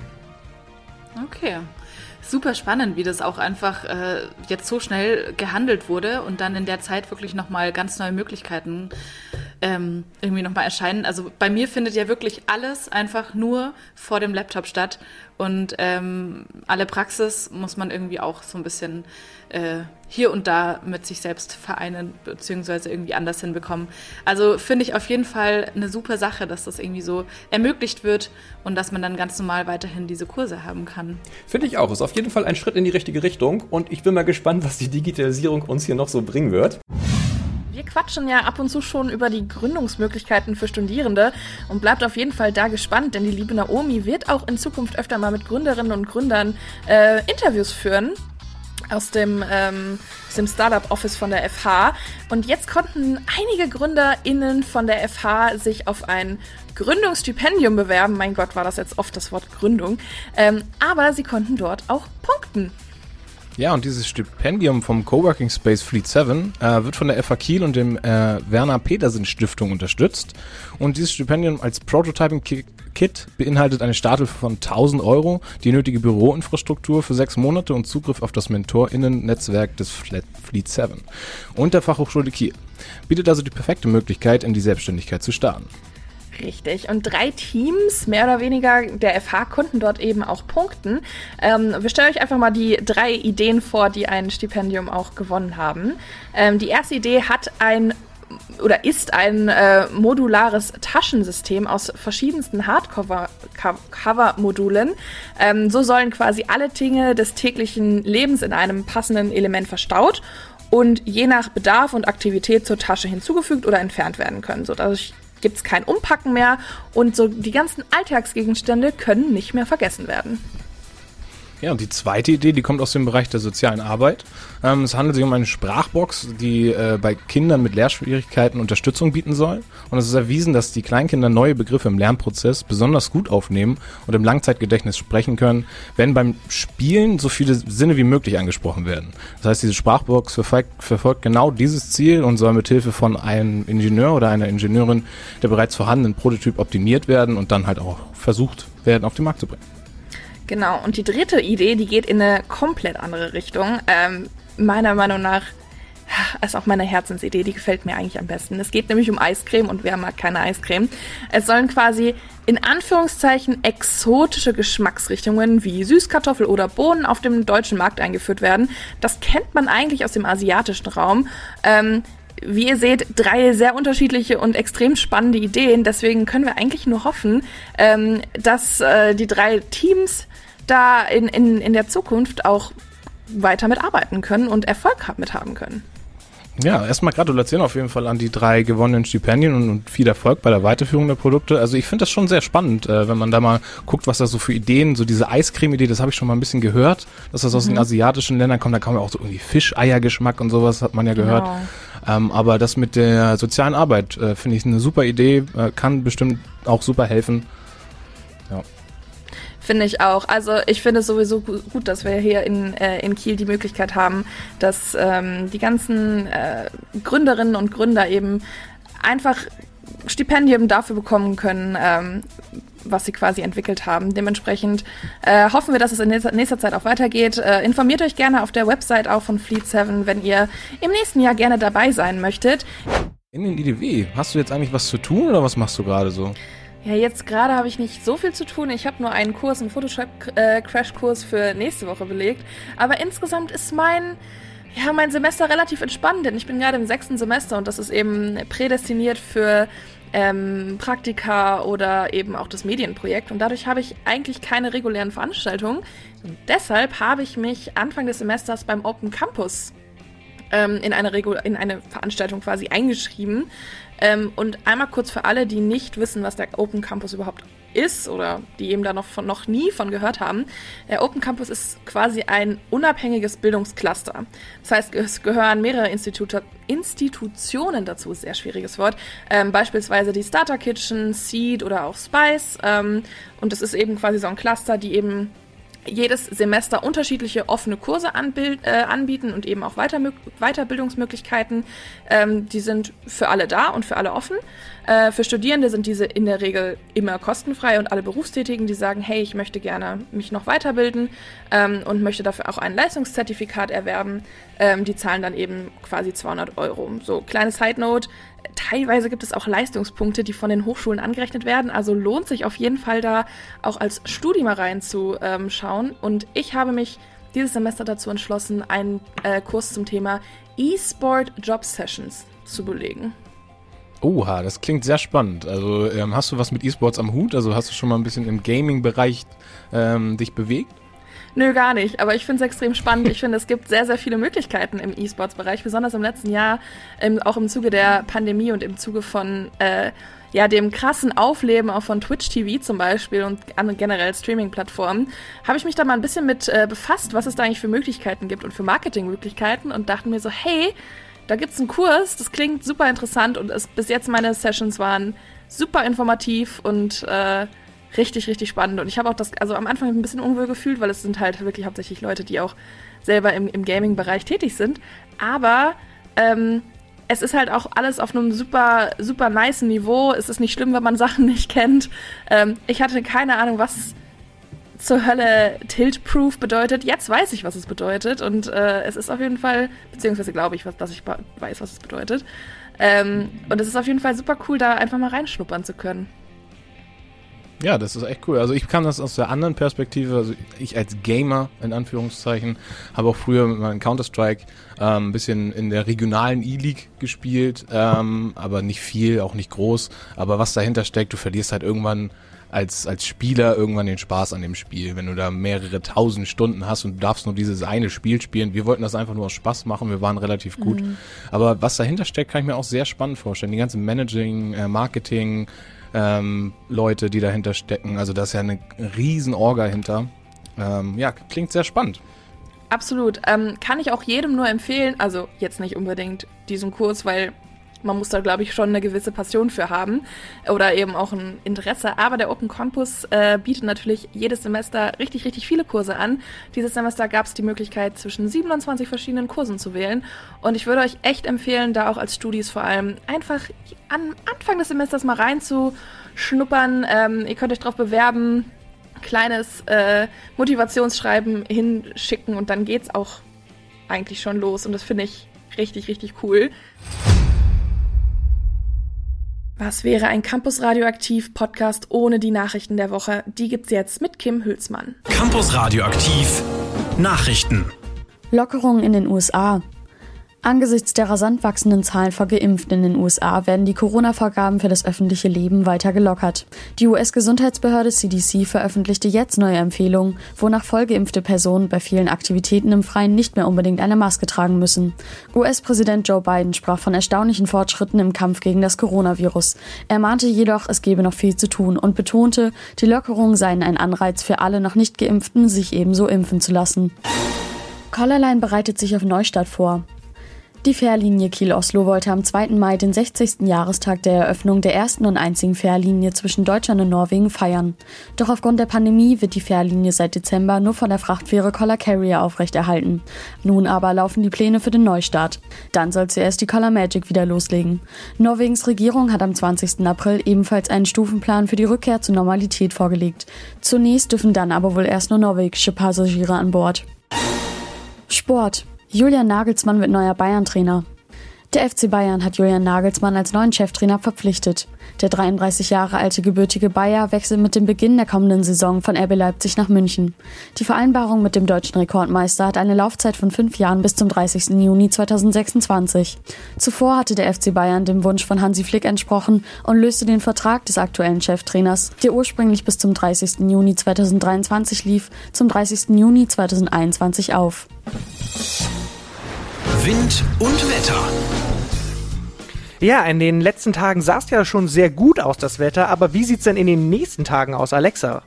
Okay super spannend, wie das auch einfach äh, jetzt so schnell gehandelt wurde und dann in der Zeit wirklich nochmal ganz neue Möglichkeiten ähm, irgendwie nochmal erscheinen. Also bei mir findet ja wirklich alles einfach nur vor dem Laptop statt und ähm, alle Praxis muss man irgendwie auch so ein bisschen äh, hier und da mit sich selbst vereinen beziehungsweise irgendwie anders hinbekommen. Also finde ich auf jeden Fall eine super Sache, dass das irgendwie so ermöglicht wird und dass man dann ganz normal weiterhin diese Kurse haben kann. Finde ich auch. Ist auf jeden Fall ein Schritt in die richtige Richtung und ich bin mal gespannt, was die Digitalisierung uns hier noch so bringen wird. Wir quatschen ja ab und zu schon über die Gründungsmöglichkeiten für Studierende und bleibt auf jeden Fall da gespannt, denn die liebe Naomi wird auch in Zukunft öfter mal mit Gründerinnen und Gründern äh, Interviews führen aus dem, ähm, aus dem Startup Office von der FH. Und jetzt konnten einige GründerInnen von der FH sich auf ein Gründungsstipendium bewerben. Mein Gott, war das jetzt oft das Wort Gründung. Ähm, aber sie konnten dort auch punkten. Ja, und dieses Stipendium vom Coworking Space Fleet 7 äh, wird von der FA Kiel und dem äh, Werner Petersen Stiftung unterstützt. Und dieses Stipendium als Prototyping Ki- Kit beinhaltet eine Starthilfe von 1000 Euro, die nötige Büroinfrastruktur für sechs Monate und Zugriff auf das MentorInnen-Netzwerk des Fle- Fleet 7 und der Fachhochschule Kiel. Bietet also die perfekte Möglichkeit, in die Selbstständigkeit zu starten. Richtig. Und drei Teams, mehr oder weniger der FH, konnten dort eben auch punkten. Ähm, wir stellen euch einfach mal die drei Ideen vor, die ein Stipendium auch gewonnen haben. Ähm, die erste Idee hat ein oder ist ein äh, modulares Taschensystem aus verschiedensten Hardcover-Modulen. Ähm, so sollen quasi alle Dinge des täglichen Lebens in einem passenden Element verstaut und je nach Bedarf und Aktivität zur Tasche hinzugefügt oder entfernt werden können. So dadurch gibt es kein Umpacken mehr und so die ganzen Alltagsgegenstände können nicht mehr vergessen werden. Ja, und die zweite Idee, die kommt aus dem Bereich der sozialen Arbeit. Ähm, es handelt sich um eine Sprachbox, die äh, bei Kindern mit Lehrschwierigkeiten Unterstützung bieten soll. Und es ist erwiesen, dass die Kleinkinder neue Begriffe im Lernprozess besonders gut aufnehmen und im Langzeitgedächtnis sprechen können, wenn beim Spielen so viele Sinne wie möglich angesprochen werden. Das heißt, diese Sprachbox verfolgt, verfolgt genau dieses Ziel und soll mit Hilfe von einem Ingenieur oder einer Ingenieurin der bereits vorhandenen Prototyp optimiert werden und dann halt auch versucht werden, auf den Markt zu bringen. Genau, und die dritte Idee, die geht in eine komplett andere Richtung. Ähm, meiner Meinung nach ist auch meine Herzensidee, die gefällt mir eigentlich am besten. Es geht nämlich um Eiscreme und wer mag keine Eiscreme. Es sollen quasi in Anführungszeichen exotische Geschmacksrichtungen wie Süßkartoffel oder Bohnen auf dem deutschen Markt eingeführt werden. Das kennt man eigentlich aus dem asiatischen Raum. Ähm, wie ihr seht, drei sehr unterschiedliche und extrem spannende Ideen. Deswegen können wir eigentlich nur hoffen, ähm, dass äh, die drei Teams da in, in, in der Zukunft auch weiter mitarbeiten können und Erfolg mit haben können. Ja, erstmal Gratulation auf jeden Fall an die drei gewonnenen Stipendien und, und viel Erfolg bei der Weiterführung der Produkte. Also ich finde das schon sehr spannend, äh, wenn man da mal guckt, was da so für Ideen, so diese Eiscreme-Idee, das habe ich schon mal ein bisschen gehört, dass das aus Mhm. den asiatischen Ländern kommt. Da kommen ja auch so irgendwie Fischeiergeschmack und sowas, hat man ja gehört. Genau. Ähm, aber das mit der sozialen Arbeit äh, finde ich eine super Idee, äh, kann bestimmt auch super helfen. Ja. Finde ich auch. Also ich finde es sowieso gu- gut, dass wir hier in, äh, in Kiel die Möglichkeit haben, dass ähm, die ganzen äh, Gründerinnen und Gründer eben einfach Stipendien dafür bekommen können, ähm, was sie quasi entwickelt haben. Dementsprechend äh, hoffen wir, dass es in nächster, nächster Zeit auch weitergeht. Äh, informiert euch gerne auf der Website auch von Fleet 7, wenn ihr im nächsten Jahr gerne dabei sein möchtet. In den IDW, hast du jetzt eigentlich was zu tun oder was machst du gerade so? Ja, jetzt gerade habe ich nicht so viel zu tun. Ich habe nur einen Kurs, einen Photoshop-Crash-Kurs für nächste Woche belegt. Aber insgesamt ist mein, ja, mein Semester relativ entspannt, denn ich bin gerade im sechsten Semester und das ist eben prädestiniert für ähm, Praktika oder eben auch das Medienprojekt. Und dadurch habe ich eigentlich keine regulären Veranstaltungen. Und deshalb habe ich mich Anfang des Semesters beim Open Campus ähm, in, eine Regu in eine Veranstaltung quasi eingeschrieben. Ähm, und einmal kurz für alle, die nicht wissen, was der Open Campus überhaupt ist oder die eben da noch, von, noch nie von gehört haben. Der Open Campus ist quasi ein unabhängiges Bildungscluster. Das heißt, es gehören mehrere Institute, Institutionen dazu, sehr schwieriges Wort. Ähm, beispielsweise die Starter Kitchen, Seed oder auch Spice. Ähm, und es ist eben quasi so ein Cluster, die eben jedes Semester unterschiedliche offene Kurse anbild, äh, anbieten und eben auch Weiter Weiterbildungsmöglichkeiten. Ähm, die sind für alle da und für alle offen. Äh, für Studierende sind diese in der Regel immer kostenfrei und alle Berufstätigen, die sagen, hey, ich möchte gerne mich noch weiterbilden ähm, und möchte dafür auch ein Leistungszertifikat erwerben, ähm, die zahlen dann eben quasi 200 Euro. So, kleine Side Note. Teilweise gibt es auch Leistungspunkte, die von den Hochschulen angerechnet werden. Also lohnt sich auf jeden Fall da auch als Studi mal reinzuschauen. Und ich habe mich dieses Semester dazu entschlossen, einen äh, Kurs zum Thema E-Sport Job Sessions zu belegen. Oha, das klingt sehr spannend. Also ähm, hast du was mit E-Sports am Hut? Also hast du schon mal ein bisschen im Gaming-Bereich ähm, dich bewegt? Nö, gar nicht. Aber ich finde es extrem spannend. Ich finde, es gibt sehr, sehr viele Möglichkeiten im E-Sports-Bereich, besonders im letzten Jahr, ähm, auch im Zuge der Pandemie und im Zuge von äh, ja, dem krassen Aufleben auch von Twitch TV zum Beispiel und generell Streaming-Plattformen, habe ich mich da mal ein bisschen mit äh, befasst, was es da eigentlich für Möglichkeiten gibt und für Marketingmöglichkeiten und dachte mir so, hey, da gibt's einen Kurs, das klingt super interessant und es, bis jetzt meine Sessions waren super informativ und äh, richtig, richtig spannend. Und ich habe auch das, also am Anfang ein bisschen unwohl gefühlt, weil es sind halt wirklich hauptsächlich Leute, die auch selber im, im Gaming-Bereich tätig sind. Aber ähm, es ist halt auch alles auf einem super, super nice Niveau. Es ist nicht schlimm, wenn man Sachen nicht kennt. Ähm, ich hatte keine Ahnung, was zur Hölle Tilt-Proof bedeutet. Jetzt weiß ich, was es bedeutet. Und äh, es ist auf jeden Fall, beziehungsweise glaube ich, was, dass ich weiß, was es bedeutet. Ähm, und es ist auf jeden Fall super cool, da einfach mal reinschnuppern zu können. Ja, das ist echt cool. Also ich kann das aus der anderen Perspektive. Also ich als Gamer in Anführungszeichen habe auch früher mit meinem Counter-Strike ähm, ein bisschen in der regionalen E-League gespielt, ähm, aber nicht viel, auch nicht groß. Aber was dahinter steckt, du verlierst halt irgendwann als, als Spieler irgendwann den Spaß an dem Spiel. Wenn du da mehrere tausend Stunden hast und du darfst nur dieses eine Spiel spielen. Wir wollten das einfach nur aus Spaß machen, wir waren relativ gut. Mhm. Aber was dahinter steckt, kann ich mir auch sehr spannend vorstellen. Die ganzen Managing, äh, Marketing, ähm, Leute, die dahinter stecken. Also da ist ja eine riesen Orga hinter. Ähm, ja, klingt sehr spannend. Absolut. Ähm, kann ich auch jedem nur empfehlen. Also jetzt nicht unbedingt diesen Kurs, weil man muss da, glaube ich, schon eine gewisse Passion für haben oder eben auch ein Interesse. Aber der Open Campus äh, bietet natürlich jedes Semester richtig, richtig viele Kurse an. Dieses Semester gab es die Möglichkeit, zwischen 27 verschiedenen Kursen zu wählen. Und ich würde euch echt empfehlen, da auch als Studis vor allem einfach am Anfang des Semesters mal reinzuschnuppern. Ähm, ihr könnt euch darauf bewerben, kleines äh, Motivationsschreiben hinschicken und dann geht's auch eigentlich schon los. Und das finde ich richtig, richtig cool. Was wäre ein Campus Radioaktiv Podcast ohne die Nachrichten der Woche? Die gibt's jetzt mit Kim Hülsmann. Campus Radioaktiv Nachrichten. Lockerungen in den USA. Angesichts der rasant wachsenden Zahlen von Geimpften in den USA werden die Corona-Vorgaben für das öffentliche Leben weiter gelockert. Die US-Gesundheitsbehörde CDC veröffentlichte jetzt neue Empfehlungen, wonach vollgeimpfte Personen bei vielen Aktivitäten im Freien nicht mehr unbedingt eine Maske tragen müssen. US-Präsident Joe Biden sprach von erstaunlichen Fortschritten im Kampf gegen das Coronavirus. Er mahnte jedoch, es gebe noch viel zu tun und betonte, die Lockerungen seien ein Anreiz für alle noch nicht Geimpften, sich ebenso impfen zu lassen. Collarline bereitet sich auf Neustart vor. Die Fährlinie Kiel-Oslo wollte am 2. Mai den 60. Jahrestag der Eröffnung der ersten und einzigen Fährlinie zwischen Deutschland und Norwegen feiern. Doch aufgrund der Pandemie wird die Fährlinie seit Dezember nur von der Frachtfähre Collar Carrier aufrechterhalten. Nun aber laufen die Pläne für den Neustart. Dann soll zuerst die Collar Magic wieder loslegen. Norwegens Regierung hat am 20. April ebenfalls einen Stufenplan für die Rückkehr zur Normalität vorgelegt. Zunächst dürfen dann aber wohl erst nur norwegische Passagiere an Bord. Sport. Julian Nagelsmann wird neuer Bayern-Trainer. Der FC Bayern hat Julian Nagelsmann als neuen Cheftrainer verpflichtet. Der 33 Jahre alte gebürtige Bayer wechselt mit dem Beginn der kommenden Saison von RB Leipzig nach München. Die Vereinbarung mit dem deutschen Rekordmeister hat eine Laufzeit von fünf Jahren bis zum 30. Juni 2026. Zuvor hatte der FC Bayern dem Wunsch von Hansi Flick entsprochen und löste den Vertrag des aktuellen Cheftrainers, der ursprünglich bis zum 30. Juni 2023 lief, zum 30. Juni 2021 auf. Wind und Wetter. Ja, in den letzten Tagen sah es ja schon sehr gut aus, das Wetter, aber wie sieht's denn in den nächsten Tagen aus, Alexa?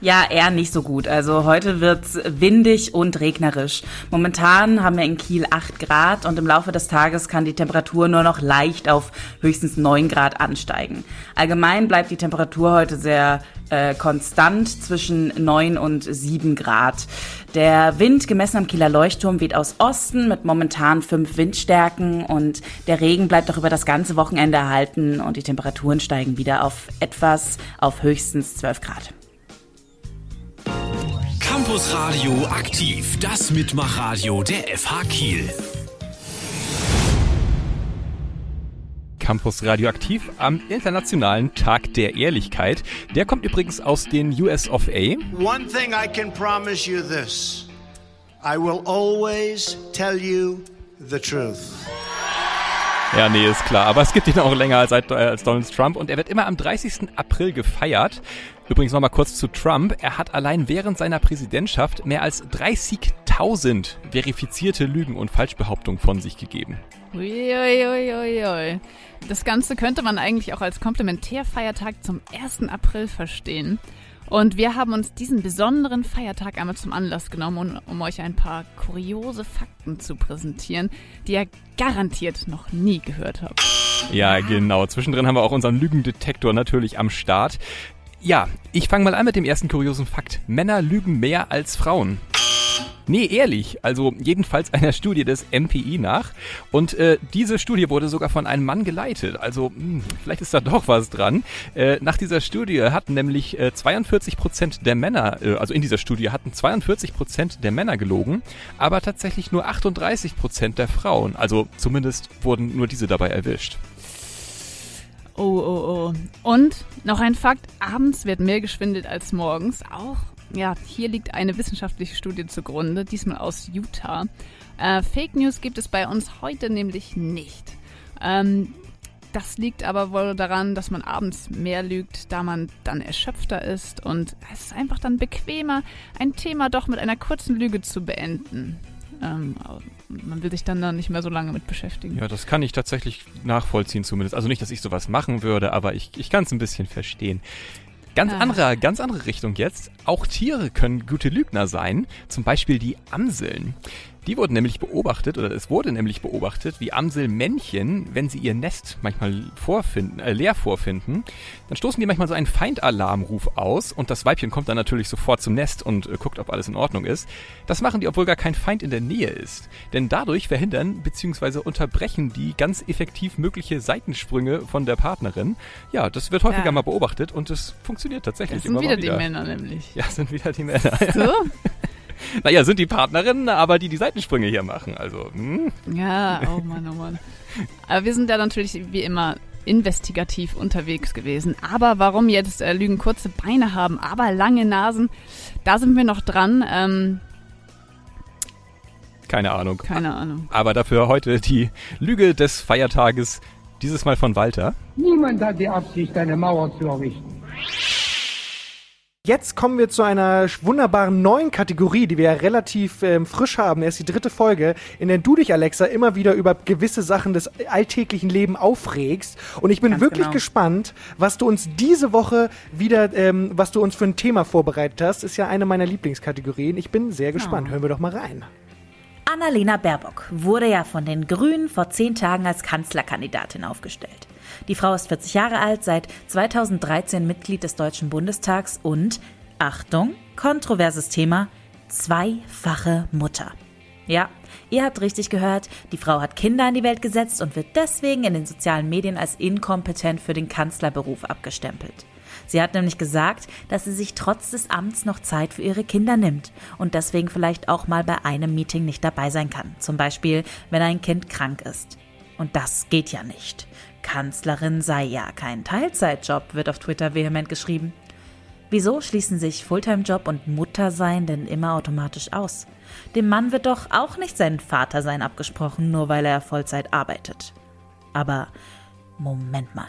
Ja, eher nicht so gut. Also heute wird's windig und regnerisch. Momentan haben wir in Kiel 8 Grad und im Laufe des Tages kann die Temperatur nur noch leicht auf höchstens 9 Grad ansteigen. Allgemein bleibt die Temperatur heute sehr äh, konstant zwischen 9 und 7 Grad. Der Wind gemessen am Kieler Leuchtturm weht aus Osten mit momentan 5 Windstärken und der Regen bleibt auch über das ganze Wochenende erhalten und die Temperaturen steigen wieder auf etwas auf höchstens 12 Grad. Campus Radio aktiv, das Mitmachradio der FH Kiel. Campus Radioaktiv am Internationalen Tag der Ehrlichkeit. Der kommt übrigens aus den US of A. One thing I can promise you this. I will always tell you the truth. Ja, nee, ist klar. Aber es gibt ihn auch länger als, als Donald Trump und er wird immer am 30. April gefeiert. Übrigens nochmal kurz zu Trump. Er hat allein während seiner Präsidentschaft mehr als 30.000 verifizierte Lügen und Falschbehauptungen von sich gegeben. Uiuiuiui. Das Ganze könnte man eigentlich auch als Komplementärfeiertag zum 1. April verstehen. Und wir haben uns diesen besonderen Feiertag einmal zum Anlass genommen, um, um, euch ein paar kuriose Fakten zu präsentieren, die ihr garantiert noch nie gehört habt. Ja, genau. Zwischendrin haben wir auch unseren Lügendetektor natürlich am Start. Ja, ich fange mal an mit dem ersten kuriosen Fakt. Männer lügen mehr als Frauen. Nee, ehrlich. Also jedenfalls einer Studie des MPI nach. Und äh, diese Studie wurde sogar von einem Mann geleitet. Also mh, vielleicht ist da doch was dran. Äh, nach dieser Studie hatten nämlich äh, 42 Prozent der Männer, äh, also in dieser Studie hatten 42 Prozent der Männer gelogen, aber tatsächlich nur 38 Prozent der Frauen. Also zumindest wurden nur diese dabei erwischt. Oh, oh, oh. Und noch ein Fakt, abends wird mehr geschwindelt als morgens. Auch, ja, hier liegt eine wissenschaftliche Studie zugrunde, diesmal aus Utah. Äh, Fake News gibt es bei uns heute nämlich nicht. Ähm, das liegt aber wohl daran, dass man abends mehr lügt, da man dann erschöpfter ist und es ist einfach dann bequemer, ein Thema doch mit einer kurzen Lüge zu beenden. Ähm, man will sich dann da nicht mehr so lange mit beschäftigen. Ja, das kann ich tatsächlich nachvollziehen zumindest. Also nicht, dass ich sowas machen würde, aber ich, ich kann es ein bisschen verstehen. Ganz Ah. andere, ganz andere Richtung jetzt. Auch Tiere können gute Lügner sein. Zum Beispiel die Amseln. Die wurden nämlich beobachtet, oder es wurde nämlich beobachtet, wie Amselmännchen, wenn sie ihr Nest manchmal vorfinden, äh, leer vorfinden, dann stoßen die manchmal so einen Feindalarmruf aus und das Weibchen kommt dann natürlich sofort zum Nest und äh, guckt, ob alles in Ordnung ist. Das machen die, obwohl gar kein Feind in der Nähe ist. Denn dadurch verhindern bzw. unterbrechen die ganz effektiv mögliche Seitensprünge von der Partnerin. Ja, das wird häufiger Ja. mal beobachtet und es funktioniert tatsächlich Das sind immer wieder mal die wieder. Männer nämlich. Ja, sind wieder die Männer. So? Naja, sind die Partnerinnen, aber die die Seitensprünge hier machen. Also, hm. Ja, oh Mann, oh Mann. Aber wir sind ja natürlich wie immer investigativ unterwegs gewesen. Aber warum jetzt äh, Lügen kurze Beine haben, aber lange Nasen, da sind wir noch dran. Ähm, keine Ahnung. keine Ahnung. Aber dafür heute die Lüge des Feiertages, dieses Mal von Walter. Niemand hat die Absicht, eine Mauer zu errichten. Jetzt kommen wir zu einer wunderbaren neuen Kategorie, die wir ja relativ ähm, frisch haben. Erst die dritte Folge, in der du dich, Alexa, immer wieder über gewisse Sachen des alltäglichen Lebens aufregst. Und ich bin Ganz wirklich genau. gespannt, was du uns diese Woche wieder, ähm, was du uns für ein Thema vorbereitet hast. Ist ja eine meiner Lieblingskategorien. Ich bin sehr gespannt. Hören wir doch mal rein. Annalena Baerbock wurde ja von den Grünen vor zehn Tagen als Kanzlerkandidatin aufgestellt. Die Frau ist 40 Jahre alt, seit 2013 Mitglied des Deutschen Bundestags und, Achtung, kontroverses Thema, zweifache Mutter. Ja, ihr habt richtig gehört, die Frau hat Kinder in die Welt gesetzt und wird deswegen in den sozialen Medien als inkompetent für den Kanzlerberuf abgestempelt. Sie hat nämlich gesagt, dass sie sich trotz des Amts noch Zeit für ihre Kinder nimmt und deswegen vielleicht auch mal bei einem Meeting nicht dabei sein kann. Zum Beispiel, wenn ein Kind krank ist. Und das geht ja nicht. Kanzlerin sei ja kein Teilzeitjob, wird auf Twitter vehement geschrieben. Wieso schließen sich Fulltime-Job und Muttersein denn immer automatisch aus? Dem Mann wird doch auch nicht sein Vatersein abgesprochen, nur weil er Vollzeit arbeitet. Aber Moment mal.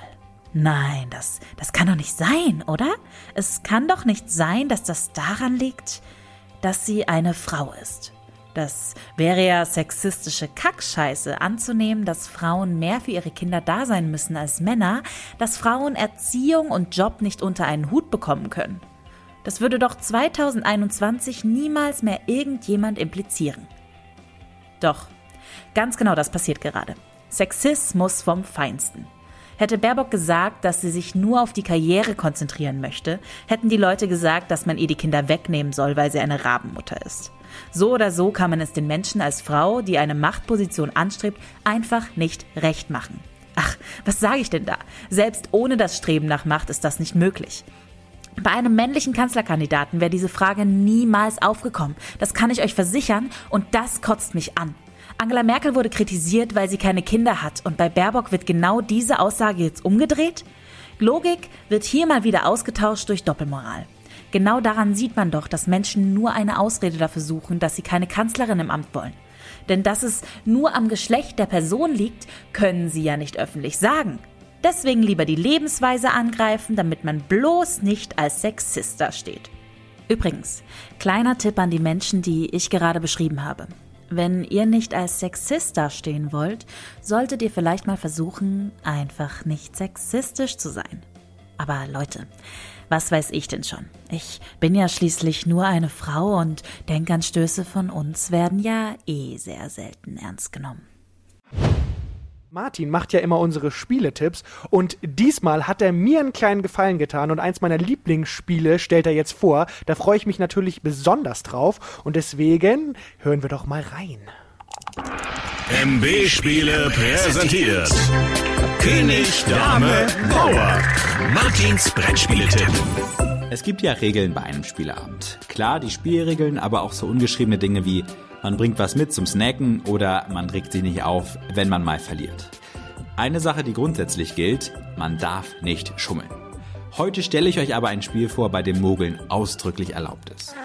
Nein, das, das kann doch nicht sein, oder? Es kann doch nicht sein, dass das daran liegt, dass sie eine Frau ist. Das wäre ja sexistische Kackscheiße anzunehmen, dass Frauen mehr für ihre Kinder da sein müssen als Männer, dass Frauen Erziehung und Job nicht unter einen Hut bekommen können. Das würde doch 2021 niemals mehr irgendjemand implizieren. Doch, ganz genau das passiert gerade. Sexismus vom Feinsten. Hätte Baerbock gesagt, dass sie sich nur auf die Karriere konzentrieren möchte, hätten die Leute gesagt, dass man ihr die Kinder wegnehmen soll, weil sie eine Rabenmutter ist. So oder so kann man es den Menschen als Frau, die eine Machtposition anstrebt, einfach nicht recht machen. Ach, was sage ich denn da? Selbst ohne das Streben nach Macht ist das nicht möglich. Bei einem männlichen Kanzlerkandidaten wäre diese Frage niemals aufgekommen. Das kann ich euch versichern und das kotzt mich an. Angela Merkel wurde kritisiert, weil sie keine Kinder hat und bei Baerbock wird genau diese Aussage jetzt umgedreht? Logik wird hier mal wieder ausgetauscht durch Doppelmoral. Genau daran sieht man doch, dass Menschen nur eine Ausrede dafür suchen, dass sie keine Kanzlerin im Amt wollen. Denn dass es nur am Geschlecht der Person liegt, können sie ja nicht öffentlich sagen. Deswegen lieber die Lebensweise angreifen, damit man bloß nicht als Sexist dasteht. Übrigens, kleiner Tipp an die Menschen, die ich gerade beschrieben habe. Wenn ihr nicht als Sexist dastehen wollt, solltet ihr vielleicht mal versuchen, einfach nicht sexistisch zu sein. Aber Leute, was weiß ich denn schon? Ich bin ja schließlich nur eine Frau und Denkanstöße von uns werden ja eh sehr selten ernst genommen. Martin macht ja immer unsere Spieletipps und diesmal hat er mir einen kleinen Gefallen getan und eins meiner Lieblingsspiele stellt er jetzt vor. Da freue ich mich natürlich besonders drauf und deswegen hören wir doch mal rein. MB Spiele präsentiert. König, Dame, Bauer. Martins Brettspieletipp. Es gibt ja Regeln bei einem Spieleabend. Klar, die Spielregeln, aber auch so ungeschriebene Dinge wie man bringt was mit zum Snacken oder man regt sich nicht auf, wenn man mal verliert. Eine Sache, die grundsätzlich gilt, man darf nicht schummeln. Heute stelle ich euch aber ein Spiel vor, bei dem Mogeln ausdrücklich erlaubt ist.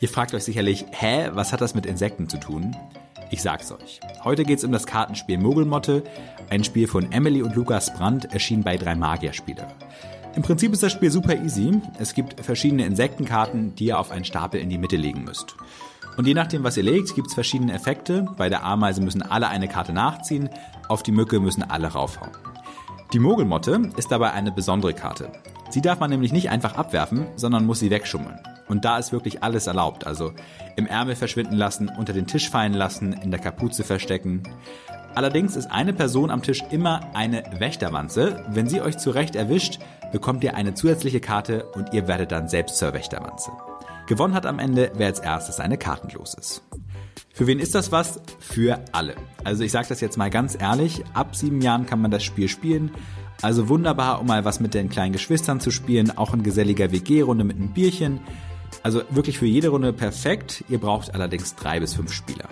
Ihr fragt euch sicherlich, hä, was hat das mit Insekten zu tun? Ich sag's euch. Heute geht's um das Kartenspiel Mogelmotte, ein Spiel von Emily und Lukas Brandt, erschienen bei drei Magierspiele. Im Prinzip ist das Spiel super easy. Es gibt verschiedene Insektenkarten, die ihr auf einen Stapel in die Mitte legen müsst. Und je nachdem, was ihr legt, gibt's verschiedene Effekte. Bei der Ameise müssen alle eine Karte nachziehen, auf die Mücke müssen alle raufhauen. Die Mogelmotte ist dabei eine besondere Karte. Sie darf man nämlich nicht einfach abwerfen, sondern muss sie wegschummeln. Und da ist wirklich alles erlaubt. Also im Ärmel verschwinden lassen, unter den Tisch fallen lassen, in der Kapuze verstecken. Allerdings ist eine Person am Tisch immer eine Wächterwanze. Wenn sie euch zurecht erwischt, bekommt ihr eine zusätzliche Karte und ihr werdet dann selbst zur Wächterwanze. Gewonnen hat am Ende, wer als erstes eine Karten los ist. Für wen ist das was? Für alle. Also ich sage das jetzt mal ganz ehrlich, ab sieben Jahren kann man das Spiel spielen. Also wunderbar, um mal was mit den kleinen Geschwistern zu spielen, auch in geselliger WG-Runde mit einem Bierchen. Also wirklich für jede Runde perfekt. Ihr braucht allerdings drei bis fünf Spieler.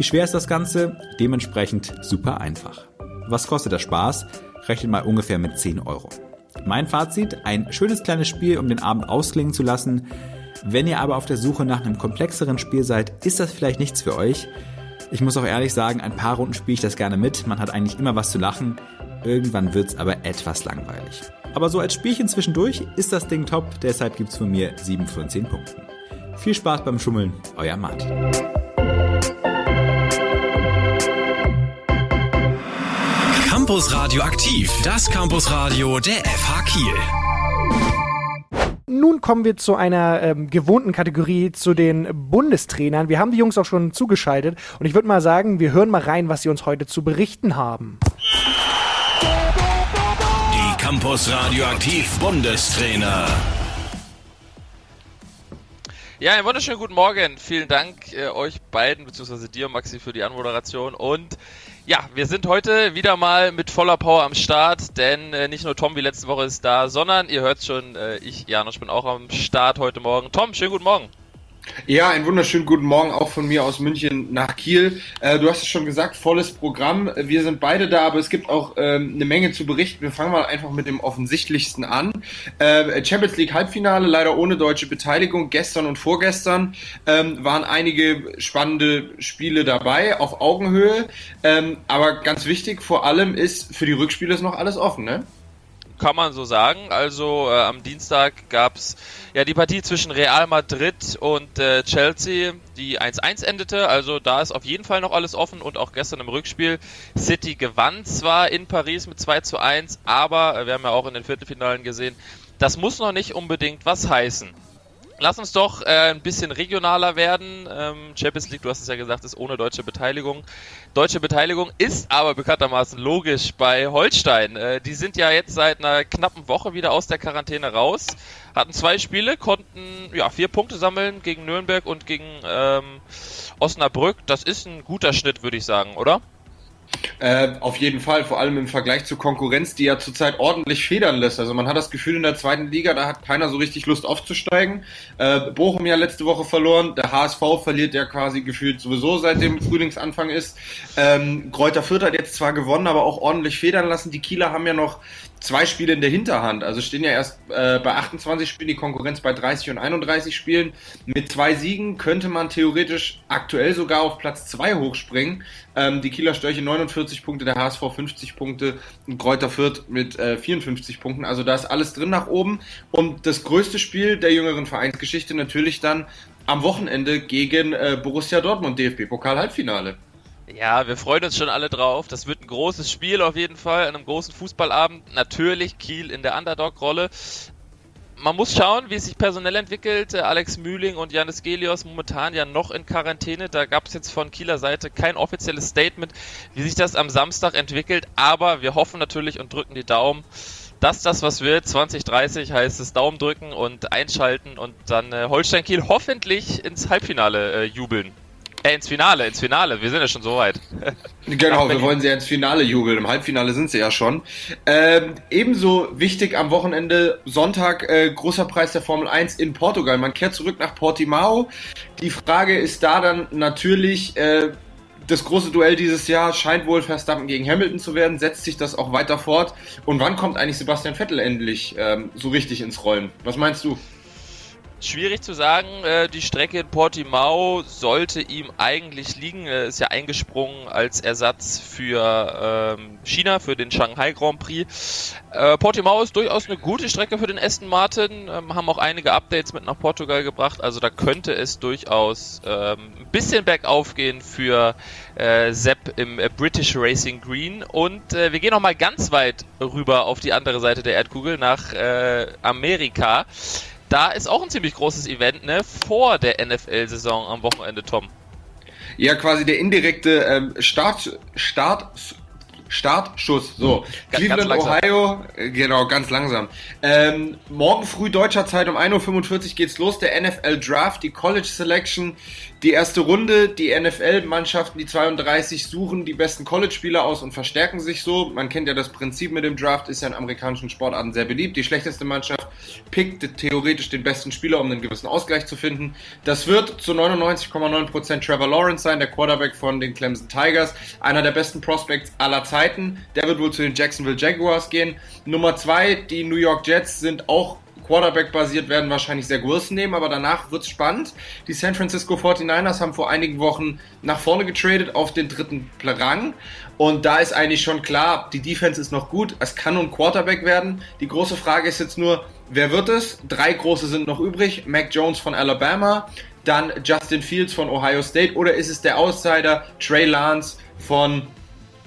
Wie schwer ist das Ganze? Dementsprechend super einfach. Was kostet der Spaß? Rechnet mal ungefähr mit 10 Euro. Mein Fazit, ein schönes kleines Spiel, um den Abend ausklingen zu lassen. Wenn ihr aber auf der Suche nach einem komplexeren Spiel seid, ist das vielleicht nichts für euch. Ich muss auch ehrlich sagen, ein paar Runden spiele ich das gerne mit. Man hat eigentlich immer was zu lachen. Irgendwann wird's aber etwas langweilig. Aber so als Spielchen zwischendurch ist das Ding top, deshalb gibt's von mir 7 von 10 Punkten. Viel Spaß beim Schummeln, euer Martin. Campus Radio aktiv, das Campusradio der FH Kiel. Nun kommen wir zu einer ähm, gewohnten Kategorie, zu den Bundestrainern. Wir haben die Jungs auch schon zugeschaltet und ich würde mal sagen, wir hören mal rein, was sie uns heute zu berichten haben. Die Campus Radioaktiv Bundestrainer. Ja, einen wunderschönen guten Morgen. Vielen Dank äh, euch beiden, beziehungsweise dir, Maxi, für die Anmoderation. Und ja, wir sind heute wieder mal mit voller Power am Start, denn äh, nicht nur Tom wie letzte Woche ist da, sondern ihr hört schon, äh, ich, Janusz, bin auch am Start heute Morgen. Tom, schönen guten Morgen. Ja, einen wunderschönen guten Morgen auch von mir aus München nach Kiel. Äh, du hast es schon gesagt, volles Programm. Wir sind beide da, aber es gibt auch ähm, eine Menge zu berichten. Wir fangen mal einfach mit dem offensichtlichsten an. Äh, Champions League Halbfinale, leider ohne deutsche Beteiligung. Gestern und vorgestern ähm, waren einige spannende Spiele dabei, auf Augenhöhe. Ähm, aber ganz wichtig vor allem ist, für die Rückspiele ist noch alles offen, ne? Kann man so sagen. Also äh, am Dienstag gab's ja die Partie zwischen Real Madrid und äh, Chelsea, die 1-1 endete. Also da ist auf jeden Fall noch alles offen und auch gestern im Rückspiel. City gewann zwar in Paris mit 2 zu 1, aber äh, wir haben ja auch in den Viertelfinalen gesehen, das muss noch nicht unbedingt was heißen. Lass uns doch äh, ein bisschen regionaler werden. Ähm, Champions League, du hast es ja gesagt, ist ohne deutsche Beteiligung. Deutsche Beteiligung ist aber bekanntermaßen logisch bei Holstein. Äh, die sind ja jetzt seit einer knappen Woche wieder aus der Quarantäne raus, hatten zwei Spiele, konnten ja vier Punkte sammeln gegen Nürnberg und gegen ähm, Osnabrück. Das ist ein guter Schnitt, würde ich sagen, oder? Äh, auf jeden Fall, vor allem im Vergleich zur Konkurrenz, die ja zurzeit ordentlich federn lässt. Also man hat das Gefühl in der zweiten Liga, da hat keiner so richtig Lust aufzusteigen. Äh, Bochum ja letzte Woche verloren, der HSV verliert ja quasi gefühlt sowieso seit dem Frühlingsanfang ist. Ähm, Kräuter Fürth hat jetzt zwar gewonnen, aber auch ordentlich federn lassen. Die Kieler haben ja noch zwei Spiele in der Hinterhand. Also stehen ja erst äh, bei 28 Spielen, die Konkurrenz bei 30 und 31 Spielen. Mit zwei Siegen könnte man theoretisch aktuell sogar auf Platz zwei hochspringen. Ähm, die Kieler Störche 49 Punkte, der HSV 50 Punkte, Kräuter Fürth mit äh, 54 Punkten. Also da ist alles drin nach oben. Und das größte Spiel der jüngeren Vereinsgeschichte natürlich dann am Wochenende gegen äh, Borussia Dortmund, DFB-Pokal-Halbfinale. Ja, wir freuen uns schon alle drauf. Das wird ein großes Spiel auf jeden Fall, an einem großen Fußballabend. Natürlich Kiel in der Underdog-Rolle. man muss schauen, wie es sich personell entwickelt. Äh, Alex Mühling und Janis Gelios momentan ja noch in Quarantäne. Da gab es jetzt von Kieler Seite kein offizielles Statement, wie sich das am Samstag entwickelt. Aber wir hoffen natürlich und drücken die Daumen, dass das was wird. 2030 heißt es Daumen drücken und einschalten und dann äh, Holstein Kiel hoffentlich ins Halbfinale äh, jubeln. Äh, ins Finale, ins Finale. Wir sind ja schon so weit. Genau, wir wollen sie ja ins Finale jubeln. Im Halbfinale sind sie ja schon. Ähm, ebenso wichtig am Wochenende, Sonntag, äh, großer Preis der Formel 1 in Portugal. Man kehrt zurück nach Portimao. Die Frage ist da dann natürlich, äh, das große Duell dieses Jahr scheint wohl Verstappen gegen Hamilton zu werden. Setzt sich das auch weiter fort? Und wann kommt eigentlich Sebastian Vettel endlich ähm, so richtig ins Rollen? Was meinst du? Schwierig zu sagen. Äh, die Strecke in Portimao sollte ihm eigentlich liegen. Er ist ja eingesprungen als Ersatz für ähm, China, für den Shanghai Grand Prix. Äh, Portimao ist durchaus eine gute Strecke für den Aston Martin. Ähm, haben auch einige Updates mit nach Portugal gebracht. Also da könnte es durchaus ähm, ein bisschen bergauf gehen für äh, Sepp im äh, British Racing Green. Und äh, wir gehen noch mal ganz weit rüber auf die andere Seite der Erdkugel nach äh, Amerika da ist auch ein ziemlich großes Event, ne? Vor der NFL-Saison am Wochenende, Tom. Ja, quasi der indirekte ähm, Start, Start, Startschuss. So, ganz, Cleveland, ganz Ohio, äh, genau, ganz langsam. Ähm, morgen früh deutscher Zeit um 1.45 Uhr geht's los, der NFL Draft, die College Selection, die erste Runde. Die NFL-Mannschaften, die 32, suchen die besten College-Spieler aus und verstärken sich so. Man kennt ja das Prinzip mit dem Draft, ist ja in amerikanischen Sportarten sehr beliebt. Die schlechteste Mannschaft pickt theoretisch den besten Spieler, um einen gewissen Ausgleich zu finden. Das wird zu 99,9% Trevor Lawrence sein, der Quarterback von den Clemson Tigers, einer der besten Prospects aller Zeiten. Zeiten. Der wird wohl zu den Jacksonville Jaguars gehen. Nummer zwei, die New York Jets sind auch Quarterback-basiert, werden wahrscheinlich sehr Wilson nehmen, aber danach wird es spannend. Die San Francisco 49ers haben vor einigen Wochen nach vorne getradet auf den dritten Rang. Und da ist eigentlich schon klar, die Defense ist noch gut. Es kann nun Quarterback werden. Die große Frage ist jetzt nur, wer wird es? Drei große sind noch übrig. Mac Jones von Alabama, dann Justin Fields von Ohio State oder ist es der Outsider Trey Lance von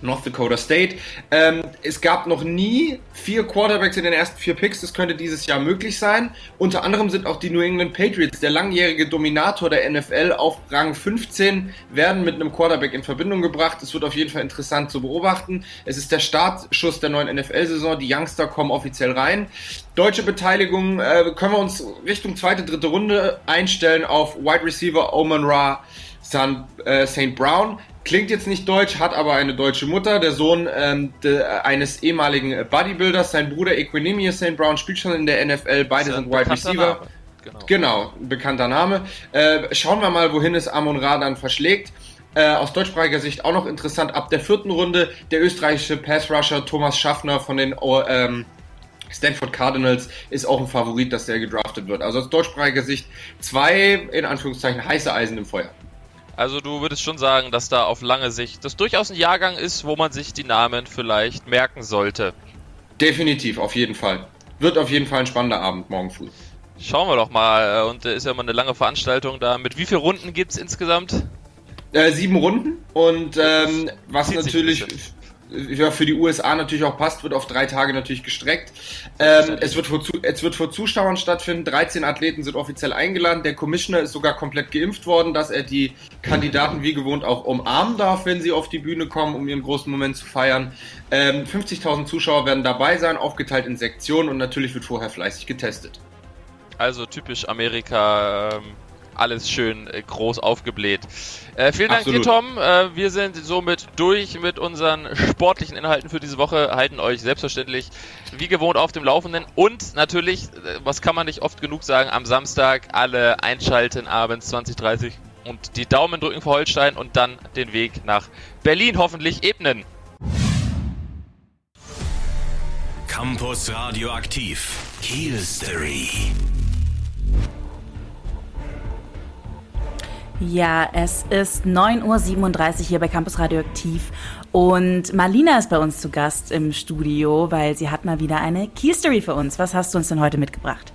North Dakota State. Ähm, es gab noch nie vier Quarterbacks in den ersten vier Picks. Das könnte dieses Jahr möglich sein. Unter anderem sind auch die New England Patriots, der langjährige Dominator der NFL, auf Rang 15, werden mit einem Quarterback in Verbindung gebracht. Es wird auf jeden Fall interessant zu beobachten. Es ist der Startschuss der neuen NFL-Saison. Die Youngster kommen offiziell rein. Deutsche Beteiligung äh, können wir uns Richtung zweite, dritte Runde einstellen auf Wide Receiver Oman Ra St. Äh, Brown. Klingt jetzt nicht deutsch, hat aber eine deutsche Mutter. Der Sohn ähm, de, eines ehemaligen Bodybuilders, sein Bruder Equinemius St. Brown spielt schon in der NFL. Beide sind Wide Receiver. Genau. genau, bekannter Name. Äh, schauen wir mal, wohin es Amon Ra dann verschlägt. Äh, aus deutschsprachiger Sicht auch noch interessant. Ab der vierten Runde der österreichische Pass-Rusher Thomas Schaffner von den oh, ähm, Stanford Cardinals ist auch ein Favorit, dass der gedraftet wird. Also aus deutschsprachiger Sicht zwei, in Anführungszeichen, heiße Eisen im Feuer. Also du würdest schon sagen, dass da auf lange Sicht das durchaus ein Jahrgang ist, wo man sich die Namen vielleicht merken sollte. Definitiv, auf jeden Fall. Wird auf jeden Fall ein spannender Abend morgen früh. Schauen wir doch mal. Und äh, ist ja mal eine lange Veranstaltung da. Mit wie vielen Runden gibt es insgesamt? Äh, sieben Runden. Und ähm, was natürlich ja, für die USA natürlich auch passt, wird auf drei Tage natürlich gestreckt. Ähm, es, wird vor, es wird vor Zuschauern stattfinden. 13 Athleten sind offiziell eingeladen. Der Commissioner ist sogar komplett geimpft worden, dass er die Kandidaten wie gewohnt auch umarmen darf, wenn sie auf die Bühne kommen, um ihren großen Moment zu feiern. Ähm, 50.000 Zuschauer werden dabei sein, aufgeteilt in Sektionen und natürlich wird vorher fleißig getestet. Also typisch Amerika. Ähm alles schön äh, groß aufgebläht. Äh, vielen Dank Absolut. dir, Tom. Äh, wir sind somit durch mit unseren sportlichen Inhalten für diese Woche, halten euch selbstverständlich wie gewohnt auf dem Laufenden und natürlich, äh, was kann man nicht oft genug sagen, am Samstag alle einschalten abends 2030 und die Daumen drücken für Holstein und dann den Weg nach Berlin hoffentlich ebnen. Campus Radioaktiv. Kiel Story. Ja, es ist 9.37 Uhr hier bei Campus Radioaktiv und Marlina ist bei uns zu Gast im Studio, weil sie hat mal wieder eine Keystory für uns. Was hast du uns denn heute mitgebracht?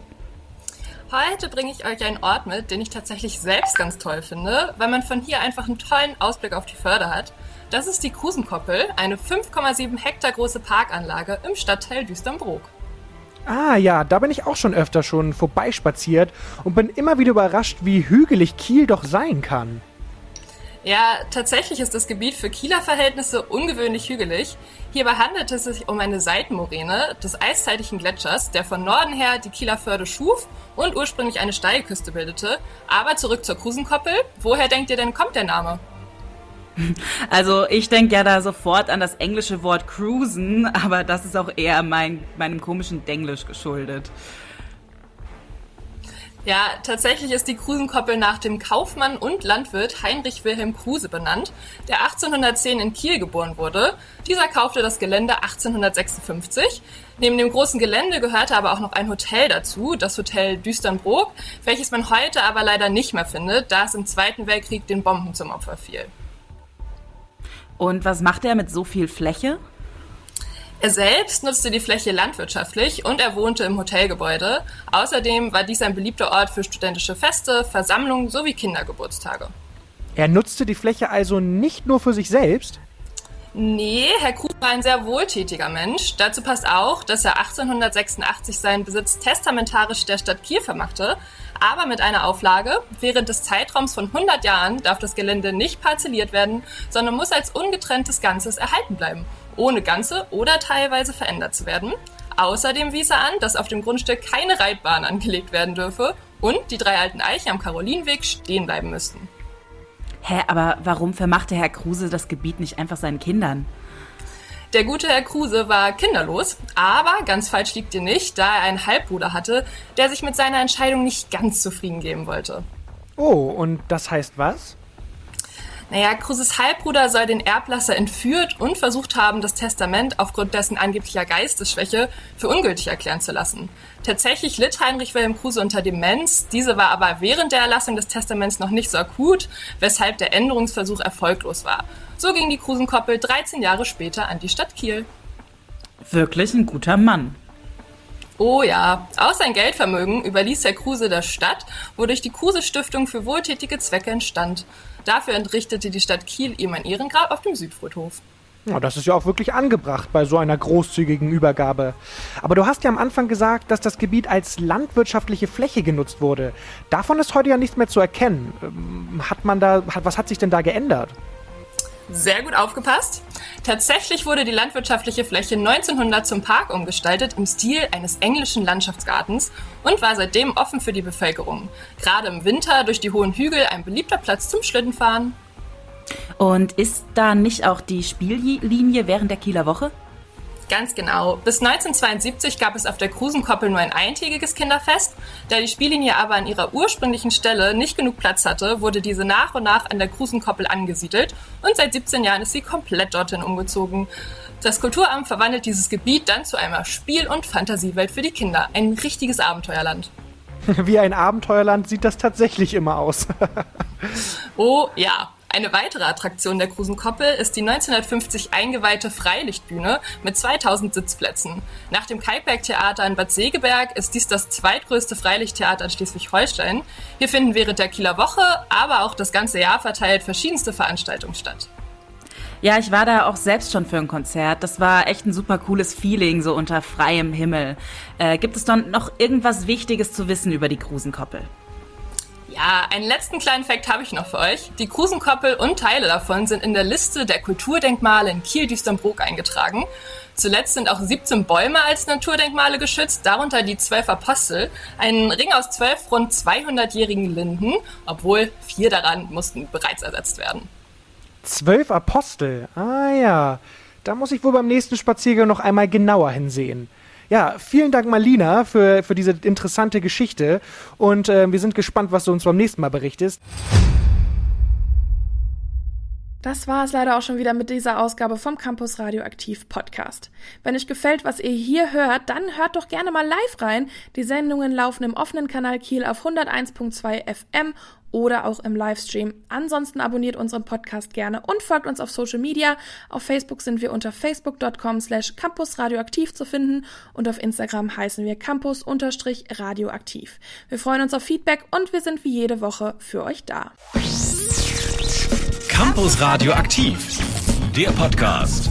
Heute bringe ich euch einen Ort mit, den ich tatsächlich selbst ganz toll finde, weil man von hier einfach einen tollen Ausblick auf die Förde hat. Das ist die Kusenkoppel, eine 5,7 Hektar große Parkanlage im Stadtteil Düsternbrook. Ah ja, da bin ich auch schon öfter schon vorbeispaziert und bin immer wieder überrascht, wie hügelig Kiel doch sein kann. Ja, tatsächlich ist das Gebiet für Kieler Verhältnisse ungewöhnlich hügelig. Hierbei handelt es sich um eine Seitenmoräne des eiszeitlichen Gletschers, der von Norden her die Kieler Förde schuf und ursprünglich eine Steilküste bildete. Aber zurück zur Krusenkoppel. Woher denkt ihr denn kommt der Name? Also ich denke ja da sofort an das englische Wort cruisen, aber das ist auch eher mein, meinem komischen Denglisch geschuldet. Ja, tatsächlich ist die Krusenkoppel nach dem Kaufmann und Landwirt Heinrich Wilhelm Kruse benannt, der 1810 in Kiel geboren wurde. Dieser kaufte das Gelände 1856. Neben dem großen Gelände gehörte aber auch noch ein Hotel dazu, das Hotel Düsternbrook, welches man heute aber leider nicht mehr findet, da es im Zweiten Weltkrieg den Bomben zum Opfer fiel. Und was macht er mit so viel Fläche? Er selbst nutzte die Fläche landwirtschaftlich und er wohnte im Hotelgebäude. Außerdem war dies ein beliebter Ort für studentische Feste, Versammlungen sowie Kindergeburtstage. Er nutzte die Fläche also nicht nur für sich selbst? Nee, Herr Krug war ein sehr wohltätiger Mensch. Dazu passt auch, dass er 1886 seinen Besitz testamentarisch der Stadt Kiel vermachte, aber mit einer Auflage, während des Zeitraums von 100 Jahren darf das Gelände nicht parzelliert werden, sondern muss als ungetrenntes Ganzes erhalten bleiben ohne ganze oder teilweise verändert zu werden. Außerdem wies er an, dass auf dem Grundstück keine Reitbahn angelegt werden dürfe und die drei alten Eichen am Karolinweg stehen bleiben müssten. Hä, aber warum vermachte Herr Kruse das Gebiet nicht einfach seinen Kindern? Der gute Herr Kruse war kinderlos, aber ganz falsch liegt ihr nicht, da er einen Halbbruder hatte, der sich mit seiner Entscheidung nicht ganz zufrieden geben wollte. Oh, und das heißt was? Naja, Kruses Halbbruder soll den Erblasser entführt und versucht haben, das Testament aufgrund dessen angeblicher Geistesschwäche für ungültig erklären zu lassen. Tatsächlich litt Heinrich Wilhelm Kruse unter Demenz, diese war aber während der Erlassung des Testaments noch nicht so akut, weshalb der Änderungsversuch erfolglos war. So ging die Krusenkoppel 13 Jahre später an die Stadt Kiel. Wirklich ein guter Mann. Oh ja, aus sein Geldvermögen überließ Herr Kruse der Stadt, wodurch die Kruse Stiftung für wohltätige Zwecke entstand. Dafür entrichtete die Stadt Kiel ihm ein Ehrengrab auf dem Südfriedhof. Ja, das ist ja auch wirklich angebracht bei so einer großzügigen Übergabe. Aber du hast ja am Anfang gesagt, dass das Gebiet als landwirtschaftliche Fläche genutzt wurde. Davon ist heute ja nichts mehr zu erkennen. Ähm, hat man da, was hat sich denn da geändert? Sehr gut aufgepasst. Tatsächlich wurde die landwirtschaftliche Fläche 1900 zum Park umgestaltet im Stil eines englischen Landschaftsgartens und war seitdem offen für die Bevölkerung. Gerade im Winter durch die hohen Hügel ein beliebter Platz zum Schlittenfahren. Und ist da nicht auch die Spiellinie während der Kieler Woche? Ganz genau. Bis 1972 gab es auf der Krusenkoppel nur ein eintägiges Kinderfest. Da die Spiellinie aber an ihrer ursprünglichen Stelle nicht genug Platz hatte, wurde diese nach und nach an der Krusenkoppel angesiedelt und seit 17 Jahren ist sie komplett dorthin umgezogen. Das Kulturamt verwandelt dieses Gebiet dann zu einer Spiel- und Fantasiewelt für die Kinder. Ein richtiges Abenteuerland. Wie ein Abenteuerland sieht das tatsächlich immer aus. oh ja, eine weitere Attraktion der Krusenkoppel ist die 1950 eingeweihte Freilichtbühne mit 2000 Sitzplätzen. Nach dem Kalkberg-Theater in Bad Segeberg ist dies das zweitgrößte Freilichttheater in Schleswig-Holstein. Hier finden während der Kieler Woche, aber auch das ganze Jahr verteilt verschiedenste Veranstaltungen statt. Ja, ich war da auch selbst schon für ein Konzert. Das war echt ein super cooles Feeling, so unter freiem Himmel. Äh, gibt es dann noch irgendwas Wichtiges zu wissen über die Krusenkoppel? Ja, einen letzten kleinen Fakt habe ich noch für euch. Die Krusenkoppel und Teile davon sind in der Liste der Kulturdenkmale in Kiel-Düsternbrook eingetragen. Zuletzt sind auch 17 Bäume als Naturdenkmale geschützt, darunter die zwölf Apostel, ein Ring aus zwölf rund 200-jährigen Linden, obwohl vier daran mussten bereits ersetzt werden. Zwölf Apostel? Ah ja, da muss ich wohl beim nächsten Spaziergang noch einmal genauer hinsehen. Ja, vielen Dank, Malina, für, für diese interessante Geschichte. Und äh, wir sind gespannt, was du uns beim nächsten Mal berichtest. Das war es leider auch schon wieder mit dieser Ausgabe vom Campus Radioaktiv Podcast. Wenn euch gefällt, was ihr hier hört, dann hört doch gerne mal live rein. Die Sendungen laufen im offenen Kanal Kiel auf 101.2 FM oder auch im Livestream. Ansonsten abonniert unseren Podcast gerne und folgt uns auf Social Media. Auf Facebook sind wir unter facebook.com slash campusradioaktiv zu finden und auf Instagram heißen wir campus-radioaktiv. Wir freuen uns auf Feedback und wir sind wie jede Woche für euch da. Campus Radioaktiv, der Podcast.